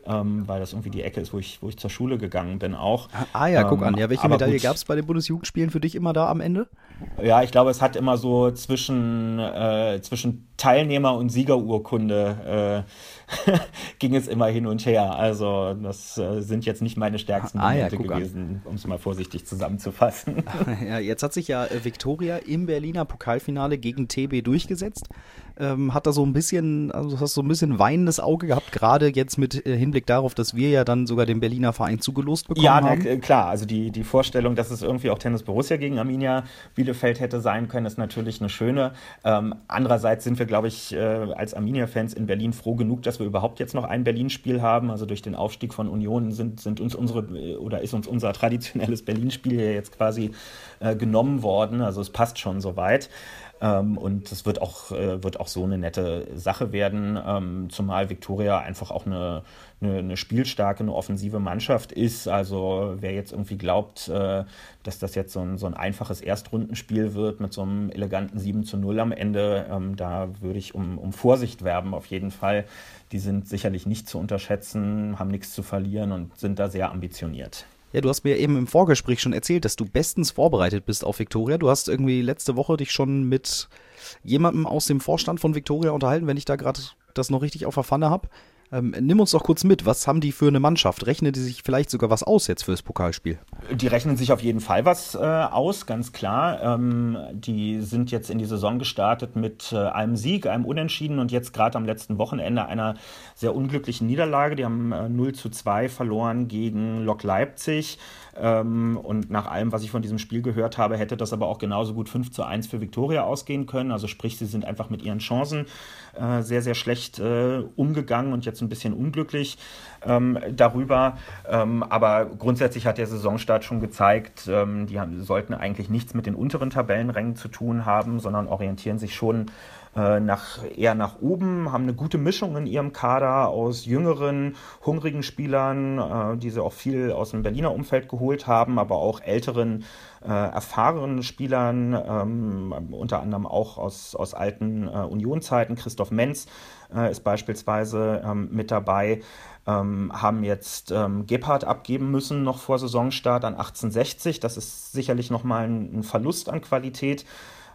ähm, weil das irgendwie die Ecke ist, wo ich, wo ich zur Schule gegangen bin auch. Ah, ah ja, guck an. Ja, welche Medaille gab es bei den Bundesjugendspielen für dich immer da am Ende? Ja, ich glaube, es hat immer so zwischen, äh, zwischen Teilnehmer und Siegerurkunde äh, (laughs) ging es immer hin und her. Also das äh, sind jetzt nicht meine stärksten ah, Momente ja, gewesen, um es mal vorsichtig zusammenzufassen. (laughs) ja, jetzt hat sich ja äh, Viktoria im Berliner Pokalfinale gegen TB durchgesetzt ähm, hat da so ein bisschen, also hast so ein bisschen weinendes Auge gehabt, gerade jetzt mit äh, Hinblick darauf, dass wir ja dann sogar den Berliner Verein zugelost bekommen ja, haben. Ja, klar, also die, die Vorstellung, dass es irgendwie auch Tennis Borussia gegen Arminia Bielefeld hätte sein können, ist natürlich eine schöne. Ähm, andererseits sind wir, glaube ich, äh, als Arminia-Fans in Berlin froh genug, dass wir überhaupt jetzt noch ein Berlin-Spiel haben. Also durch den Aufstieg von Union sind, sind uns unsere oder ist uns unser traditionelles Berlin-Spiel ja jetzt quasi äh, genommen worden. Also es passt schon soweit. Ähm, und es wird auch, äh, wird auch so eine nette Sache werden, ähm, zumal Viktoria einfach auch eine, eine, eine, spielstarke, eine offensive Mannschaft ist. Also wer jetzt irgendwie glaubt, äh, dass das jetzt so ein, so ein einfaches Erstrundenspiel wird mit so einem eleganten 7 zu 0 am Ende, ähm, da würde ich um, um Vorsicht werben auf jeden Fall. Die sind sicherlich nicht zu unterschätzen, haben nichts zu verlieren und sind da sehr ambitioniert. Ja, du hast mir eben im Vorgespräch schon erzählt, dass du bestens vorbereitet bist auf Viktoria. Du hast irgendwie letzte Woche dich schon mit jemandem aus dem Vorstand von Viktoria unterhalten, wenn ich da gerade das noch richtig auf der Pfanne habe. Ähm, nimm uns doch kurz mit, was haben die für eine Mannschaft? Rechnen die sich vielleicht sogar was aus jetzt fürs Pokalspiel? Die rechnen sich auf jeden Fall was äh, aus, ganz klar. Ähm, die sind jetzt in die Saison gestartet mit äh, einem Sieg, einem Unentschieden und jetzt gerade am letzten Wochenende einer sehr unglücklichen Niederlage. Die haben äh, 0 zu 2 verloren gegen Lok Leipzig. Ähm, und nach allem, was ich von diesem Spiel gehört habe, hätte das aber auch genauso gut 5 zu 1 für Viktoria ausgehen können. Also sprich, sie sind einfach mit ihren Chancen äh, sehr, sehr schlecht äh, umgegangen und jetzt ein bisschen unglücklich ähm, darüber. Ähm, aber grundsätzlich hat der Saisonstart schon gezeigt, ähm, die haben, sollten eigentlich nichts mit den unteren Tabellenrängen zu tun haben, sondern orientieren sich schon äh, nach, eher nach oben, haben eine gute Mischung in ihrem Kader aus jüngeren, hungrigen Spielern, äh, die sie auch viel aus dem Berliner Umfeld geholt haben, aber auch älteren, äh, erfahrenen Spielern, ähm, unter anderem auch aus, aus alten äh, Unionzeiten. Christoph Menz äh, ist beispielsweise ähm, mit dabei. Ähm, haben jetzt ähm, Gebhardt abgeben müssen noch vor Saisonstart an 1860. Das ist sicherlich nochmal ein, ein Verlust an Qualität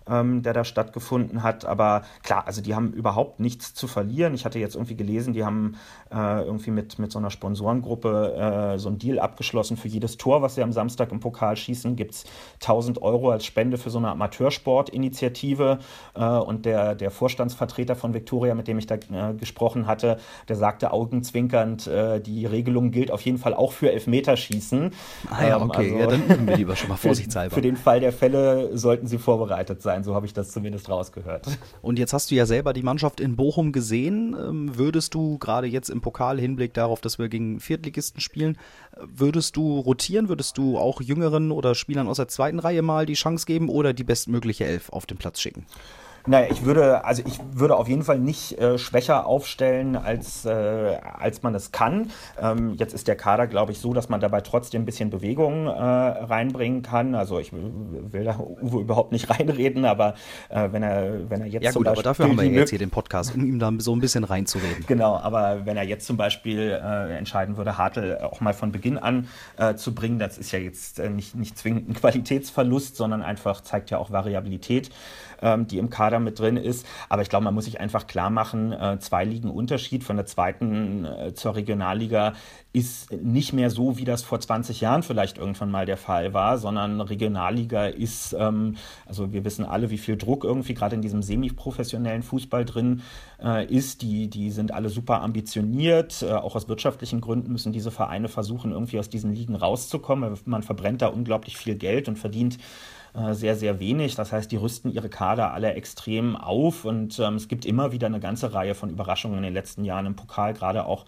ähm, der da stattgefunden hat. Aber klar, also die haben überhaupt nichts zu verlieren. Ich hatte jetzt irgendwie gelesen, die haben äh, irgendwie mit, mit so einer Sponsorengruppe äh, so einen Deal abgeschlossen. Für jedes Tor, was sie am Samstag im Pokal schießen, gibt es 1000 Euro als Spende für so eine Amateursportinitiative. Äh, und der, der Vorstandsvertreter von Victoria, mit dem ich da äh, gesprochen hatte, der sagte augenzwinkernd, äh, die Regelung gilt auf jeden Fall auch für Elfmeterschießen. Ah ja, ähm, okay, also, ja, dann üben wir lieber schon mal (laughs) vorsichtshalber. Für, für den Fall der Fälle sollten sie vorbereitet sein sein, so habe ich das zumindest rausgehört. Und jetzt hast du ja selber die Mannschaft in Bochum gesehen. Ähm, würdest du gerade jetzt im Pokal Hinblick darauf, dass wir gegen Viertligisten spielen, würdest du rotieren? Würdest du auch Jüngeren oder Spielern aus der zweiten Reihe mal die Chance geben oder die bestmögliche Elf auf den Platz schicken? Naja, ich würde, also ich würde auf jeden Fall nicht äh, schwächer aufstellen, als, äh, als man es kann. Ähm, jetzt ist der Kader, glaube ich, so, dass man dabei trotzdem ein bisschen Bewegung äh, reinbringen kann. Also ich will da Uwe überhaupt nicht (laughs) reinreden, aber äh, wenn er, wenn er jetzt ja, gut, aber dafür haben wir jetzt hier den Podcast, um ihm da so ein bisschen reinzureden. Genau, aber wenn er jetzt zum Beispiel äh, entscheiden würde, Hartl auch mal von Beginn an äh, zu bringen, das ist ja jetzt nicht, nicht zwingend ein Qualitätsverlust, sondern einfach zeigt ja auch Variabilität ähm, die im Kader mit drin ist. Aber ich glaube, man muss sich einfach klar machen, äh, zwei Ligen Unterschied von der zweiten äh, zur Regionalliga ist nicht mehr so, wie das vor 20 Jahren vielleicht irgendwann mal der Fall war, sondern Regionalliga ist, ähm, also wir wissen alle, wie viel Druck irgendwie gerade in diesem semi-professionellen Fußball drin äh, ist. Die, die sind alle super ambitioniert. Äh, auch aus wirtschaftlichen Gründen müssen diese Vereine versuchen, irgendwie aus diesen Ligen rauszukommen. Man verbrennt da unglaublich viel Geld und verdient sehr, sehr wenig. Das heißt, die rüsten ihre Kader alle extrem auf und ähm, es gibt immer wieder eine ganze Reihe von Überraschungen in den letzten Jahren im Pokal, gerade auch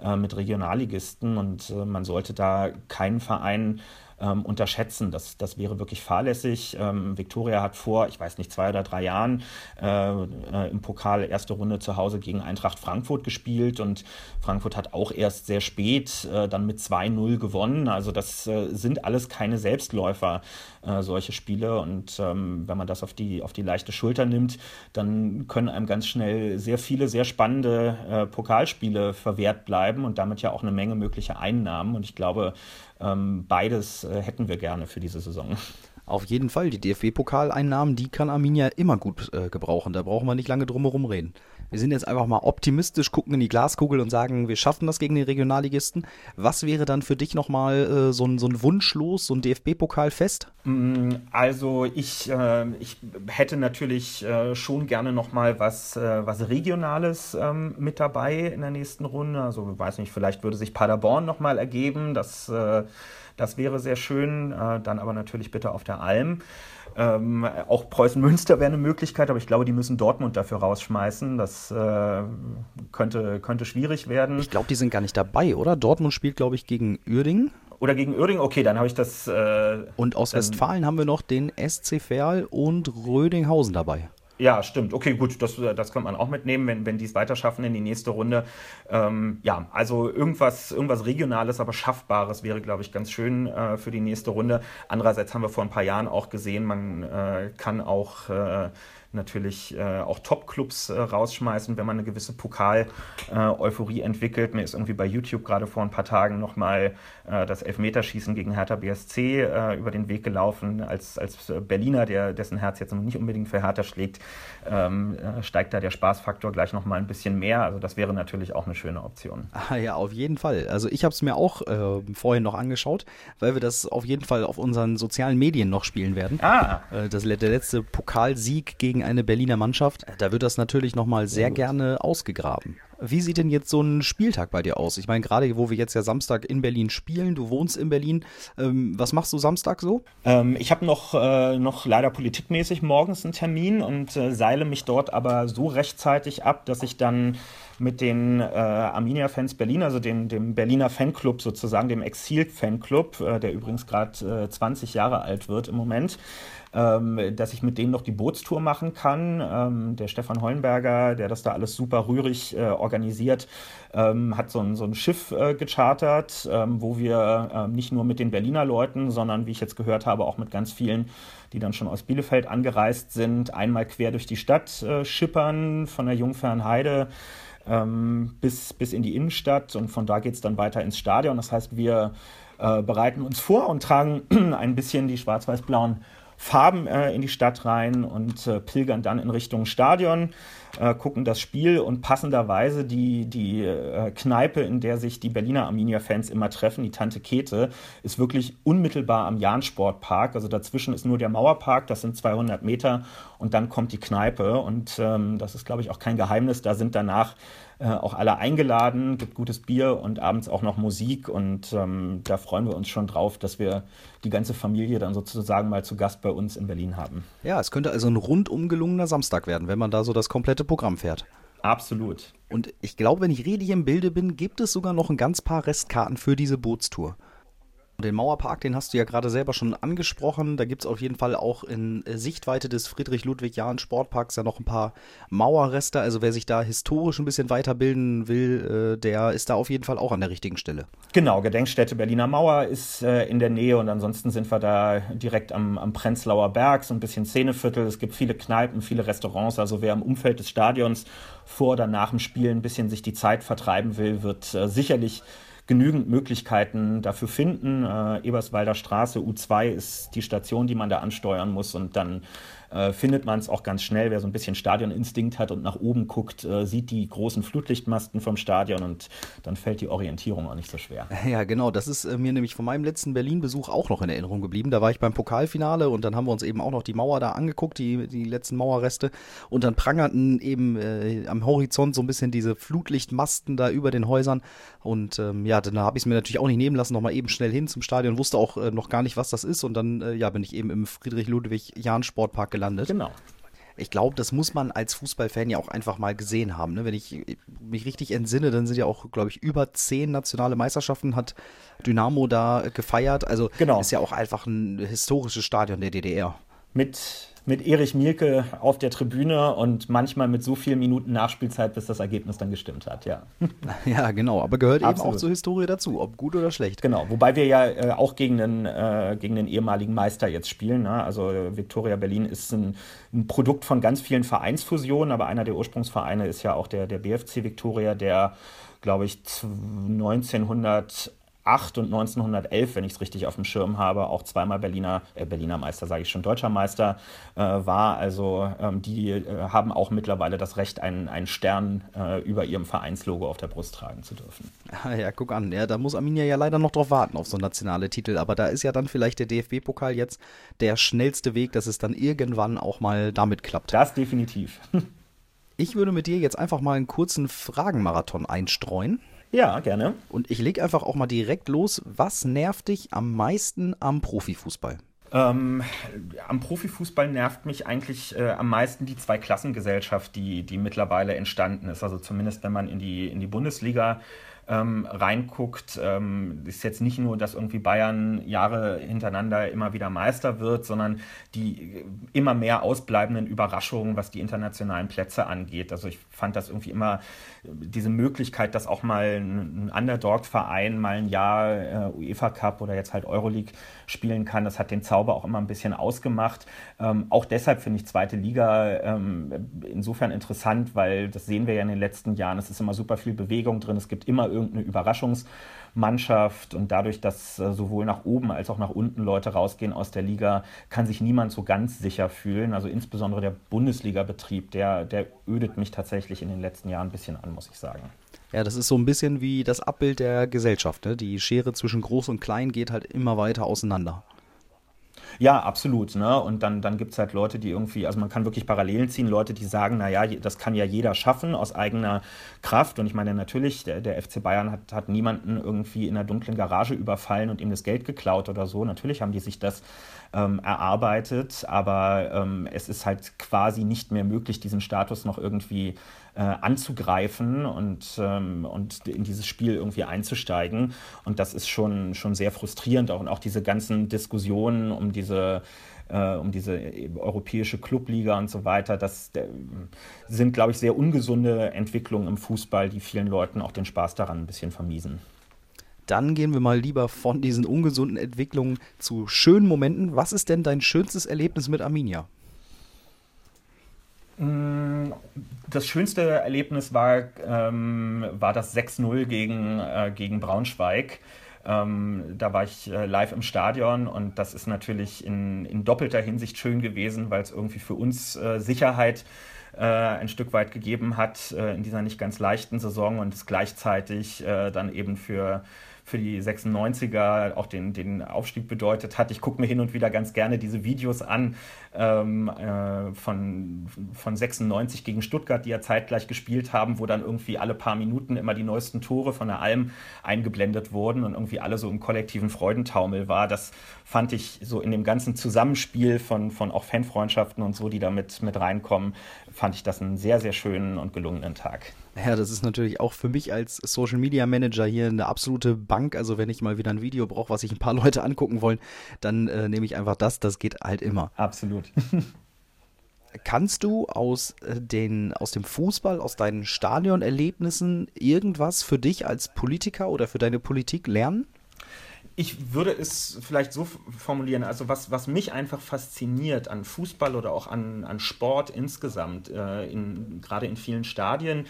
äh, mit Regionalligisten und äh, man sollte da keinen Verein ähm, unterschätzen. Das, das wäre wirklich fahrlässig. Ähm, Viktoria hat vor, ich weiß nicht, zwei oder drei Jahren äh, äh, im Pokal erste Runde zu Hause gegen Eintracht Frankfurt gespielt und Frankfurt hat auch erst sehr spät äh, dann mit 2-0 gewonnen. Also das äh, sind alles keine Selbstläufer, äh, solche Spiele. Und ähm, wenn man das auf die, auf die leichte Schulter nimmt, dann können einem ganz schnell sehr viele, sehr spannende Pokalspiele verwehrt bleiben und damit ja auch eine Menge mögliche Einnahmen. Und ich glaube, ähm, beides äh, hätten wir gerne für diese Saison. Auf jeden Fall, die DFB-Pokaleinnahmen, die kann Arminia immer gut äh, gebrauchen. Da brauchen wir nicht lange drum herum reden. Wir sind jetzt einfach mal optimistisch, gucken in die Glaskugel und sagen, wir schaffen das gegen den Regionalligisten. Was wäre dann für dich nochmal äh, so, ein, so ein Wunschlos, so ein DFB-Pokalfest? Mm, also ich, äh, ich hätte natürlich äh, schon gerne nochmal was, äh, was Regionales ähm, mit dabei in der nächsten Runde. Also weiß nicht, vielleicht würde sich Paderborn nochmal ergeben. Das, äh, das wäre sehr schön. Äh, dann aber natürlich bitte auf der Alm. Ähm, auch Preußen-Münster wäre eine Möglichkeit, aber ich glaube, die müssen Dortmund dafür rausschmeißen. Das äh, könnte, könnte schwierig werden. Ich glaube, die sind gar nicht dabei, oder? Dortmund spielt, glaube ich, gegen Uerdingen. Oder gegen Uerdingen? Okay, dann habe ich das. Äh, und aus Westfalen haben wir noch den SC Verl und Rödinghausen dabei. Ja, stimmt. Okay, gut, das, das könnte man auch mitnehmen, wenn, wenn die es weiter schaffen in die nächste Runde. Ähm, ja, also irgendwas, irgendwas Regionales, aber Schaffbares wäre, glaube ich, ganz schön äh, für die nächste Runde. Andererseits haben wir vor ein paar Jahren auch gesehen, man äh, kann auch äh, natürlich äh, auch Top-Clubs äh, rausschmeißen, wenn man eine gewisse Pokal-Euphorie äh, entwickelt. Mir ist irgendwie bei YouTube gerade vor ein paar Tagen nochmal äh, das Elfmeterschießen gegen Hertha BSC äh, über den Weg gelaufen. Als, als Berliner, der, dessen Herz jetzt noch nicht unbedingt für Hertha schlägt, ähm, äh, steigt da der Spaßfaktor gleich nochmal ein bisschen mehr. Also das wäre natürlich auch eine schöne Option. Ah, ja, auf jeden Fall. Also ich habe es mir auch äh, vorhin noch angeschaut, weil wir das auf jeden Fall auf unseren sozialen Medien noch spielen werden. Ah. Äh, das, der letzte Pokalsieg gegen eine Berliner Mannschaft. Da wird das natürlich nochmal sehr gerne ausgegraben. Wie sieht denn jetzt so ein Spieltag bei dir aus? Ich meine, gerade wo wir jetzt ja Samstag in Berlin spielen, du wohnst in Berlin. Ähm, was machst du Samstag so? Ähm, ich habe noch, äh, noch leider politikmäßig morgens einen Termin und äh, seile mich dort aber so rechtzeitig ab, dass ich dann mit den äh, Arminia-Fans Berlin, also dem, dem Berliner Fanclub sozusagen, dem Exil-Fanclub, äh, der übrigens gerade äh, 20 Jahre alt wird im Moment, ähm, dass ich mit denen noch die Bootstour machen kann. Ähm, der Stefan Hollenberger, der das da alles super rührig äh, organisiert, ähm, hat so ein, so ein Schiff äh, gechartert, ähm, wo wir äh, nicht nur mit den Berliner Leuten, sondern wie ich jetzt gehört habe, auch mit ganz vielen, die dann schon aus Bielefeld angereist sind, einmal quer durch die Stadt äh, schippern, von der Jungfernheide ähm, bis, bis in die Innenstadt und von da geht es dann weiter ins Stadion. Das heißt, wir äh, bereiten uns vor und tragen (clears throat) ein bisschen die schwarz-weiß-blauen Farben äh, in die Stadt rein und äh, pilgern dann in Richtung Stadion, äh, gucken das Spiel und passenderweise die, die äh, Kneipe, in der sich die Berliner Arminia-Fans immer treffen, die Tante Kete, ist wirklich unmittelbar am Jahn-Sportpark. Also dazwischen ist nur der Mauerpark, das sind 200 Meter und dann kommt die Kneipe und ähm, das ist, glaube ich, auch kein Geheimnis. Da sind danach äh, auch alle eingeladen, gibt gutes Bier und abends auch noch Musik und ähm, da freuen wir uns schon drauf, dass wir die ganze Familie dann sozusagen mal zu Gast bei uns in Berlin haben. Ja, es könnte also ein rundum gelungener Samstag werden, wenn man da so das komplette Programm fährt. Absolut. Und ich glaube, wenn ich richtig im Bilde bin, gibt es sogar noch ein ganz paar Restkarten für diese Bootstour. Den Mauerpark, den hast du ja gerade selber schon angesprochen. Da gibt es auf jeden Fall auch in äh, Sichtweite des Friedrich-Ludwig-Jahn-Sportparks ja noch ein paar Mauerreste. Also wer sich da historisch ein bisschen weiterbilden will, äh, der ist da auf jeden Fall auch an der richtigen Stelle. Genau, Gedenkstätte Berliner Mauer ist äh, in der Nähe und ansonsten sind wir da direkt am, am Prenzlauer Berg, so ein bisschen Szeneviertel. Es gibt viele Kneipen, viele Restaurants. Also wer im Umfeld des Stadions vor oder nach dem Spiel ein bisschen sich die Zeit vertreiben will, wird sicherlich genügend Möglichkeiten dafür finden. Äh, Eberswalder Straße U2 ist die Station, die man da ansteuern muss und dann äh, findet man es auch ganz schnell. Wer so ein bisschen Stadioninstinkt hat und nach oben guckt, äh, sieht die großen Flutlichtmasten vom Stadion und dann fällt die Orientierung auch nicht so schwer. (laughs) Ja, genau. Das ist äh, mir nämlich von meinem letzten Berlin-Besuch auch noch in Erinnerung geblieben. Da war ich beim Pokalfinale und dann haben wir uns eben auch noch die Mauer da angeguckt, die, die letzten Mauerreste. Und dann prangerten eben äh, am Horizont so ein bisschen diese Flutlichtmasten da über den Häusern. Und ähm, ja, dann habe ich es mir natürlich auch nicht nehmen lassen, nochmal eben schnell hin zum Stadion, wusste auch äh, noch gar nicht, was das ist. Und dann äh, ja, bin ich eben im Friedrich-Ludwig-Jahn-Sportpark gelandet gelandet. Genau. Ich glaube, das muss man als Fußballfan ja auch einfach mal gesehen haben. Ne? Wenn ich mich richtig entsinne, dann sind ja auch, glaube ich, über zehn nationale Meisterschaften hat Dynamo da gefeiert. Also genau. ist ja auch einfach ein historisches Stadion der DDR. Mit mit Erich Mielke auf der Tribüne und manchmal mit so vielen Minuten Nachspielzeit, bis das Ergebnis dann gestimmt hat, ja. (laughs) Ja, genau, aber gehört Absolut. eben auch zur Historie dazu, ob gut oder schlecht. Genau, wobei wir ja äh, auch gegen den, äh, gegen den ehemaligen Meister jetzt spielen. Ne? Also äh, Victoria Berlin ist ein, ein, Produkt von ganz vielen Vereinsfusionen, aber einer der Ursprungsvereine ist ja auch der, der BFC Victoria, der glaube ich 1900 2008 und 1911, wenn ich es richtig auf dem Schirm habe, auch zweimal Berliner, äh, Berliner Meister, sage ich schon, deutscher Meister äh, war. Also ähm, die äh, haben auch mittlerweile das Recht, einen, einen Stern äh, über ihrem Vereinslogo auf der Brust tragen zu dürfen. Ah, ja, guck an. Ja, da muss Arminia ja leider noch drauf warten, auf so nationale Titel. Aber da ist ja dann vielleicht der DFB-Pokal jetzt der schnellste Weg, dass es dann irgendwann auch mal damit klappt. Das definitiv. (laughs) Ich würde mit dir jetzt einfach mal einen kurzen Fragenmarathon einstreuen. Ja, gerne. Und ich lege einfach auch mal direkt los. Was nervt dich am meisten am Profifußball? Ähm, am Profifußball nervt mich eigentlich äh, am meisten die Zweiklassengesellschaft, die, die mittlerweile entstanden ist. Also zumindest wenn man in die, in die Bundesliga ähm, reinguckt, ähm, ist jetzt nicht nur, dass irgendwie Bayern Jahre hintereinander immer wieder Meister wird, sondern die immer mehr ausbleibenden Überraschungen, was die internationalen Plätze angeht. Also ich fand das irgendwie immer diese Möglichkeit, dass auch mal ein Underdog-Verein mal ein Jahr äh, UEFA Cup oder jetzt halt Euroleague spielen kann, das hat den Zauber auch immer ein bisschen ausgemacht. Ähm, auch deshalb finde ich zweite Liga ähm, insofern interessant, weil das sehen wir ja in den letzten Jahren. Es ist immer super viel Bewegung drin. Es gibt immer irgendeine Überraschungsmannschaft und dadurch, dass äh, sowohl nach oben als auch nach unten Leute rausgehen aus der Liga, kann sich niemand so ganz sicher fühlen. Also insbesondere der Bundesliga-Betrieb, der, der ödet mich tatsächlich in den letzten Jahren ein bisschen an, muss ich sagen. Ja, das ist so ein bisschen wie das Abbild der Gesellschaft. Ne? Die Schere zwischen Groß und Klein geht halt immer weiter auseinander. Ja, absolut. Ne? Und dann, dann gibt es halt Leute, die irgendwie, also man kann wirklich Parallelen ziehen, Leute, die sagen, naja, das kann ja jeder schaffen aus eigener Kraft. Und ich meine, natürlich, der, der FC Bayern hat, hat niemanden irgendwie in einer dunklen Garage überfallen und ihm das Geld geklaut oder so. Natürlich haben die sich das ähm, erarbeitet, aber ähm, es ist halt quasi nicht mehr möglich, diesen Status noch irgendwie äh, anzugreifen und, ähm, und in dieses Spiel irgendwie einzusteigen. Und das ist schon, schon sehr frustrierend auch. Und auch diese ganzen Diskussionen um diese äh, um diese europäische Clubliga und so weiter. Das der, sind, glaube ich, sehr ungesunde Entwicklungen im Fußball, die vielen Leuten auch den Spaß daran ein bisschen vermiesen. Dann gehen wir mal lieber von diesen ungesunden Entwicklungen zu schönen Momenten. Was ist denn dein schönstes Erlebnis mit Arminia? Mm, das schönste Erlebnis war, ähm, war das 6-0 gegen, äh, gegen Braunschweig. Ähm, da war ich äh, live im Stadion und das ist natürlich in, in doppelter Hinsicht schön gewesen, weil es irgendwie für uns äh, Sicherheit äh, ein Stück weit gegeben hat äh, in dieser nicht ganz leichten Saison und es gleichzeitig äh, dann eben für für die 96er auch den, den Aufstieg bedeutet hat. Ich gucke mir hin und wieder ganz gerne diese Videos an ähm, äh, von, von 96 gegen Stuttgart, die ja zeitgleich gespielt haben, wo dann irgendwie alle paar Minuten immer die neuesten Tore von der Alm eingeblendet wurden und irgendwie alle so im kollektiven Freudentaumel war. Das fand ich so in dem ganzen Zusammenspiel von, von auch Fanfreundschaften und so, die da mit, mit reinkommen, fand ich das einen sehr, sehr schönen und gelungenen Tag. Ja, das ist natürlich auch für mich als Social Media Manager hier eine absolute Bank. Also wenn ich mal wieder ein Video brauche, was sich ein paar (laughs) Leute angucken wollen, dann äh, nehme ich einfach das. Das geht halt immer. Absolut. (laughs) Kannst du aus, äh, den, aus dem Fußball, aus deinen Stadionerlebnissen irgendwas für dich als Politiker oder für deine Politik lernen? Ich würde es vielleicht so formulieren, also was, was mich einfach fasziniert an Fußball oder auch an, an Sport insgesamt, äh, in, gerade in vielen Stadien,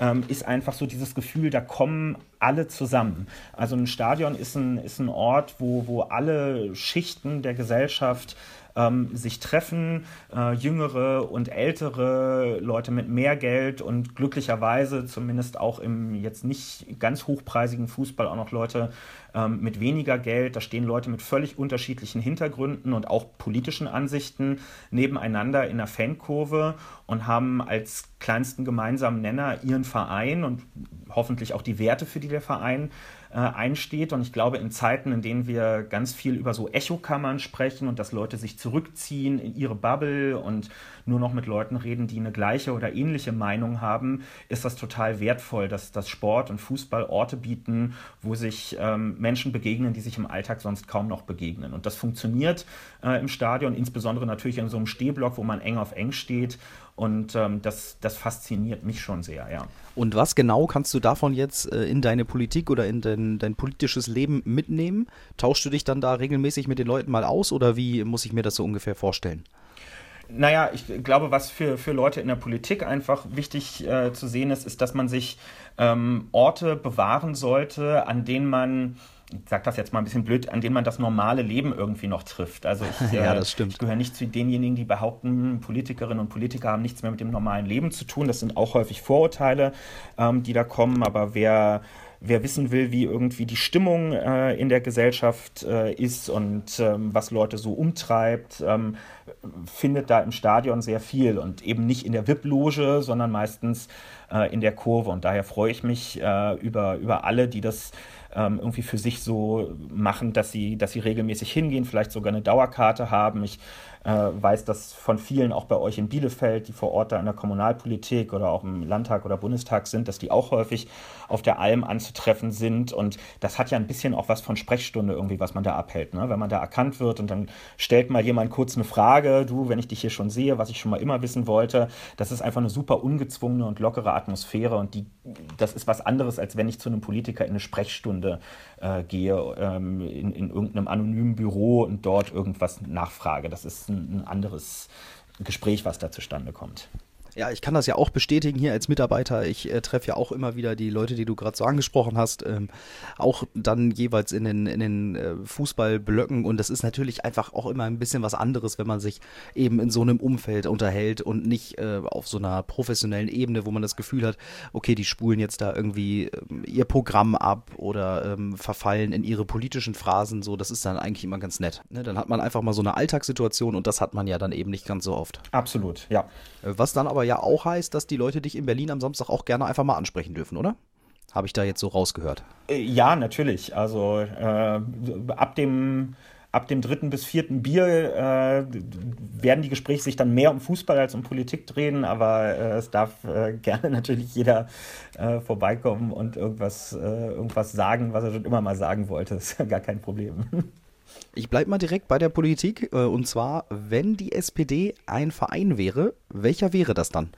ähm, ist einfach so dieses Gefühl, da kommen alle zusammen. Also ein Stadion ist ein, ist ein Ort, wo, wo alle Schichten der Gesellschaft ähm, sich treffen, äh, jüngere und ältere Leute mit mehr Geld und glücklicherweise zumindest auch im jetzt nicht ganz hochpreisigen Fußball auch noch Leute ähm, mit weniger Geld. Da stehen Leute mit völlig unterschiedlichen Hintergründen und auch politischen Ansichten nebeneinander in der Fankurve und haben als kleinsten gemeinsamen Nenner ihren Verein und hoffentlich auch die Werte, für die der Verein äh, einsteht. Und ich glaube, in Zeiten, in denen wir ganz viel über so Echokammern sprechen und dass Leute sich zurückziehen in ihre Bubble und nur noch mit Leuten reden, die eine gleiche oder ähnliche Meinung haben, ist das total wertvoll, dass, dass Sport und Fußball Orte bieten, wo sich ähm, Menschen begegnen, die sich im Alltag sonst kaum noch begegnen. Und das funktioniert äh, im Stadion, insbesondere natürlich in so einem Stehblock, wo man eng auf eng steht. Und ähm, das, das fasziniert mich schon sehr, ja. Und was genau kannst du davon jetzt äh, in deine Politik oder in dein, dein politisches Leben mitnehmen? Tauschst du dich dann da regelmäßig mit den Leuten mal aus oder wie muss ich mir das so ungefähr vorstellen? Naja, ich glaube, was für, für Leute in der Politik einfach wichtig äh, zu sehen ist, ist, dass man sich ähm, Orte bewahren sollte, an denen man ich sage das jetzt mal ein bisschen blöd, an denen man das normale Leben irgendwie noch trifft. Also (laughs) ich, ja, äh, ich gehöre nicht zu denjenigen, die behaupten, Politikerinnen und Politiker haben nichts mehr mit dem normalen Leben zu tun. Das sind auch häufig Vorurteile, ähm, die da kommen. Aber wer wer wissen will, wie irgendwie die Stimmung äh, in der Gesellschaft äh, ist und ähm, was Leute so umtreibt, ähm, findet da im Stadion sehr viel und eben nicht in der VIP-Loge, sondern meistens äh, in der Kurve. Und daher freue ich mich äh, über, über alle, die das ähm, irgendwie für sich so machen, dass sie, dass sie regelmäßig hingehen, vielleicht sogar eine Dauerkarte haben. Ich weiß das von vielen auch bei euch in Bielefeld, die vor Ort da in der Kommunalpolitik oder auch im Landtag oder Bundestag sind, dass die auch häufig auf der Alm an anzutreffen sind. Und das hat ja ein bisschen auch was von Sprechstunde irgendwie, was man da abhält. Ne? Wenn man da erkannt wird und dann stellt mal jemand kurz eine Frage, du, wenn ich dich hier schon sehe, was ich schon mal immer wissen wollte. Das ist einfach eine super ungezwungene und lockere Atmosphäre und die, das ist was anderes, als wenn ich zu einem Politiker in eine Sprechstunde äh, gehe, ähm, in, in irgendeinem anonymen Büro und dort irgendwas nachfrage. Das ist ein, ein anderes Gespräch, was da zustande kommt. Ja, ich kann das ja auch bestätigen hier als Mitarbeiter. Ich äh, treffe ja auch immer wieder die Leute, die du gerade so angesprochen hast, ähm, auch dann jeweils in den, in den äh, Fußballblöcken. Und das ist natürlich einfach auch immer ein bisschen was anderes, wenn man sich eben in so einem Umfeld unterhält und nicht äh, auf so einer professionellen Ebene, wo man das Gefühl hat, okay, die spulen jetzt da irgendwie ähm, ihr Programm ab oder ähm, verfallen in ihre politischen Phrasen. So, das ist dann eigentlich immer ganz nett. Ne? Dann hat man einfach mal so eine Alltagssituation und das hat man ja dann eben nicht ganz so oft. Absolut, ja. Äh, was dann aber ja auch heißt, dass die Leute dich in Berlin am Samstag auch gerne einfach mal ansprechen dürfen, oder? Habe ich da jetzt so rausgehört? Äh, ja, natürlich. Also äh, ab dem ab dem dritten bis vierten Bier äh, werden die Gespräche sich dann mehr um Fußball als um Politik drehen, aber äh, es darf äh, (laughs) gerne natürlich jeder äh, vorbeikommen und irgendwas, irgendwas sagen, was er schon immer mal sagen wollte. Das (laughs) ist gar kein Problem. Ich bleibe mal direkt bei der Politik. Äh, und zwar, wenn die SPD ein Verein wäre, welcher wäre das dann?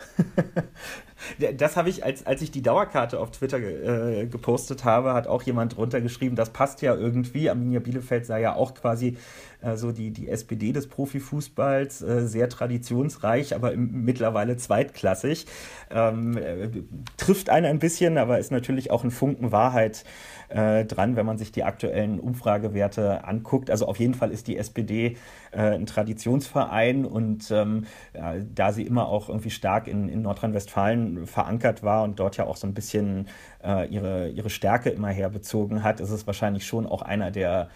(laughs) das habe ich, als, als ich die Dauerkarte auf Twitter äh, gepostet habe, hat auch jemand drunter geschrieben, das passt ja irgendwie. Arminia Bielefeld sei ja auch quasi äh, so die, die SPD des Profifußballs, äh, sehr traditionsreich, aber im, mittlerweile zweitklassig. Ähm, äh, trifft einen ein bisschen, aber ist natürlich auch ein Funken Wahrheit äh, dran, wenn man sich die aktuellen Umfragewerte anguckt. Also auf jeden Fall ist die SPD äh, ein Traditionsverein und ähm, ja, da sie immer auch irgendwie stark in, in Nordrhein-Westfalen verankert war und dort ja auch so ein bisschen äh, ihre, ihre Stärke immer herbezogen hat, ist es wahrscheinlich schon auch einer der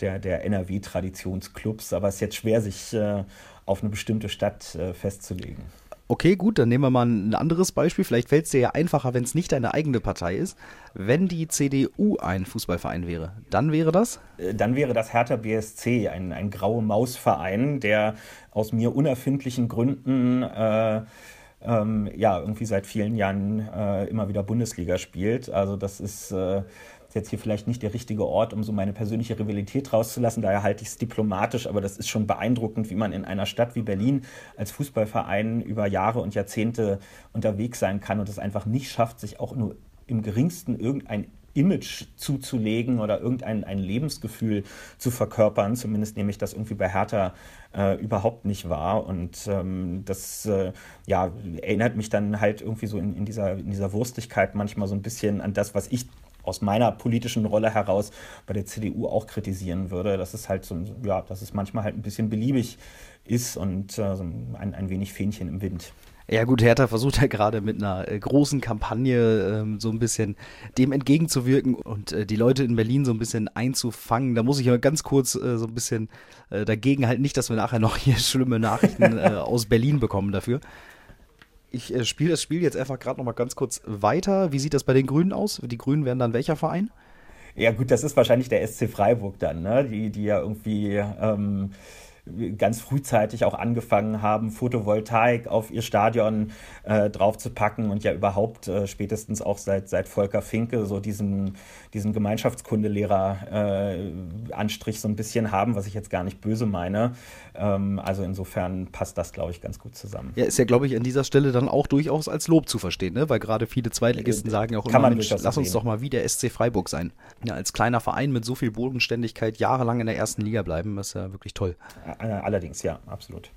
der, der NRW-Traditionsclubs, aber es ist jetzt schwer, sich äh, auf eine bestimmte Stadt äh, festzulegen. Okay, gut, dann nehmen wir mal ein anderes Beispiel. Vielleicht fällt es dir ja einfacher, wenn es nicht deine eigene Partei ist. Wenn die CDU ein Fußballverein wäre, dann wäre das? Äh, dann wäre das Hertha BSC, ein, ein graue Mausverein, der aus mir unerfindlichen Gründen äh, ähm, ja irgendwie seit vielen Jahren äh, immer wieder Bundesliga spielt. Also das ist äh, jetzt hier vielleicht nicht der richtige Ort, um so meine persönliche Rivalität rauszulassen. Daher halte ich es diplomatisch, aber das ist schon beeindruckend, wie man in einer Stadt wie Berlin als Fußballverein über Jahre und Jahrzehnte unterwegs sein kann und es einfach nicht schafft, sich auch nur im geringsten irgendein Image zuzulegen oder irgendein ein Lebensgefühl zu verkörpern. Zumindest nehme ich das irgendwie bei Hertha äh, überhaupt nicht wahr. Und ähm, das äh, ja, erinnert mich dann halt irgendwie so in, in, dieser, in dieser Wurstigkeit manchmal so ein bisschen an das, was ich aus meiner politischen Rolle heraus bei der CDU auch kritisieren würde, dass es halt so, ja, dass es manchmal halt ein bisschen beliebig ist und äh, so ein, ein wenig Fähnchen im Wind. Ja gut, Hertha versucht ja gerade mit einer äh, großen Kampagne ähm, so ein bisschen dem entgegenzuwirken und äh, die Leute in Berlin so ein bisschen einzufangen. Da muss ich aber ganz kurz äh, so ein bisschen äh, dagegen halten, nicht, dass wir nachher noch hier (laughs) schlimme Nachrichten äh, aus Berlin bekommen dafür. Ich äh, spiele das Spiel jetzt einfach gerade noch mal ganz kurz weiter. Wie sieht das bei den Grünen aus? Die Grünen wären dann welcher Verein? Ja gut, das ist wahrscheinlich der SC Freiburg dann, ne? die, die ja irgendwie ähm, ganz frühzeitig auch angefangen haben, Photovoltaik auf ihr Stadion äh, draufzupacken und ja überhaupt äh, spätestens auch seit, seit Volker Finke so diesen, diesen Gemeinschaftskundelehrer-Anstrich äh, so ein bisschen haben, was ich jetzt gar nicht böse meine. Ähm, also insofern passt das, glaube ich, ganz gut zusammen. Ja, ist ja, glaube ich, an dieser Stelle dann auch durchaus als Lob zu verstehen, ne? weil gerade viele Zweitligisten äh, sagen auch immer, Mensch, lass uns doch mal wie der SC Freiburg sein. Ja, als kleiner Verein mit so viel Bodenständigkeit jahrelang in der ersten Liga bleiben, ist ja wirklich toll. Äh, allerdings, ja, absolut.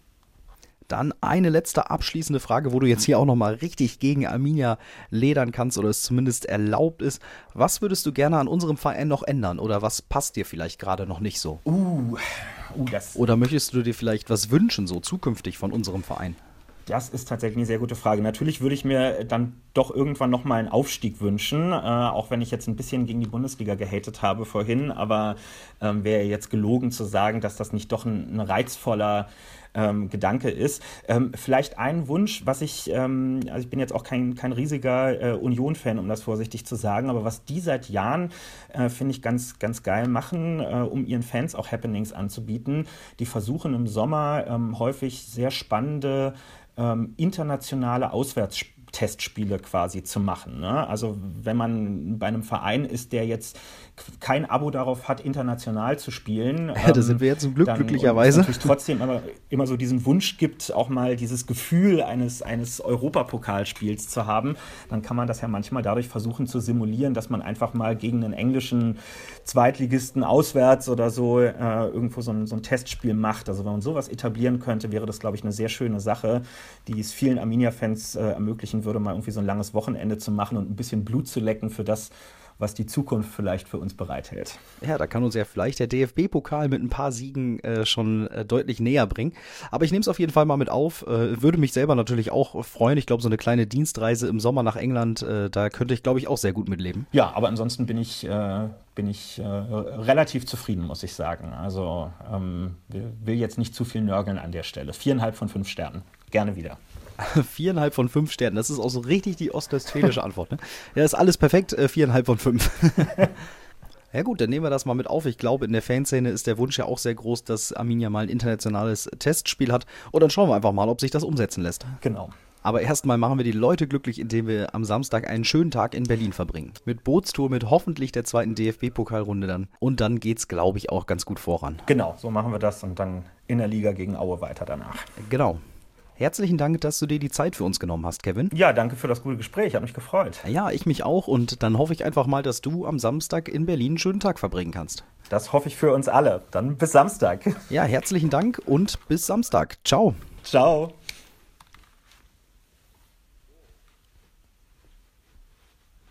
Dann eine letzte abschließende Frage, wo du jetzt hier auch nochmal richtig gegen Arminia ledern kannst oder es zumindest erlaubt ist. Was würdest du gerne an unserem Verein noch ändern oder was passt dir vielleicht gerade noch nicht so? Uh, uh, oder möchtest du dir vielleicht was wünschen, so zukünftig von unserem Verein? Das ist tatsächlich eine sehr gute Frage. Natürlich würde ich mir dann doch irgendwann nochmal einen Aufstieg wünschen, äh, auch wenn ich jetzt ein bisschen gegen die Bundesliga gehatet habe vorhin, aber ähm, wäre jetzt gelogen zu sagen, dass das nicht doch ein, ein reizvoller ähm, Gedanke ist. Ähm, vielleicht ein Wunsch, was ich, ähm, also ich bin jetzt auch kein, kein riesiger äh, Union-Fan, um das vorsichtig zu sagen, aber was die seit Jahren, äh, finde ich, ganz, ganz geil machen, äh, um ihren Fans auch Happenings anzubieten. Die versuchen im Sommer ähm, häufig sehr spannende ähm, internationale Auswärtsspiele Testspiele quasi zu machen. Ne? Also wenn man bei einem Verein ist, der jetzt kein Abo darauf hat, international zu spielen. (laughs) Ja, da sind wir jetzt zum Glück dann, glücklicherweise. Und trotzdem immer, immer so diesen Wunsch gibt, auch mal dieses Gefühl eines, eines Europapokalspiels zu haben, dann kann man das ja manchmal dadurch versuchen zu simulieren, dass man einfach mal gegen einen englischen Zweitligisten auswärts oder so äh, irgendwo so ein, so ein Testspiel macht. Also wenn man sowas etablieren könnte, wäre das, glaube ich, eine sehr schöne Sache, die es vielen Arminia-Fans äh, ermöglichen würde, mal irgendwie so ein langes Wochenende zu machen und ein bisschen Blut zu lecken für das, was die Zukunft vielleicht für uns bereithält. Ja, da kann uns ja vielleicht der DFB-Pokal mit ein paar Siegen äh, schon äh, deutlich näher bringen. Aber ich nehme es auf jeden Fall mal mit auf. Äh, würde mich selber natürlich auch freuen. Ich glaube, so eine kleine Dienstreise im Sommer nach England, äh, da könnte ich, glaube ich, auch sehr gut mitleben. Ja, aber ansonsten bin ich, äh, bin ich äh, relativ zufrieden, muss ich sagen. Also ähm, will jetzt nicht zu viel nörgeln an der Stelle. Viereinhalb von fünf Sternen. Gerne wieder. (laughs) Viereinhalb von fünf Sternen. Das ist auch so richtig die ostwestfälische Antwort. Ne? Ja, ist alles perfekt. Äh, viereinhalb von fünf. (laughs) Ja gut, dann nehmen wir das mal mit auf. Ich glaube, in der Fanszene ist der Wunsch ja auch sehr groß, dass Arminia mal ein internationales Testspiel hat. Und dann schauen wir einfach mal, ob sich das umsetzen lässt. Genau. Aber erstmal machen wir die Leute glücklich, indem wir am Samstag einen schönen Tag in Berlin verbringen. Mit Bootstour, mit hoffentlich der zweiten DFB-Pokalrunde dann. Und dann geht's, glaube ich, auch ganz gut voran. Genau, so machen wir das und dann in der Liga gegen Aue weiter danach. Genau. Herzlichen Dank, dass du dir die Zeit für uns genommen hast, Kevin. Ja, danke für das gute Gespräch. Hat mich gefreut. Ja, ich mich auch. Und dann hoffe ich einfach mal, dass du am Samstag in Berlin einen schönen Tag verbringen kannst. Das hoffe ich für uns alle. Dann bis Samstag. Ja, herzlichen Dank und bis Samstag. Ciao. Ciao.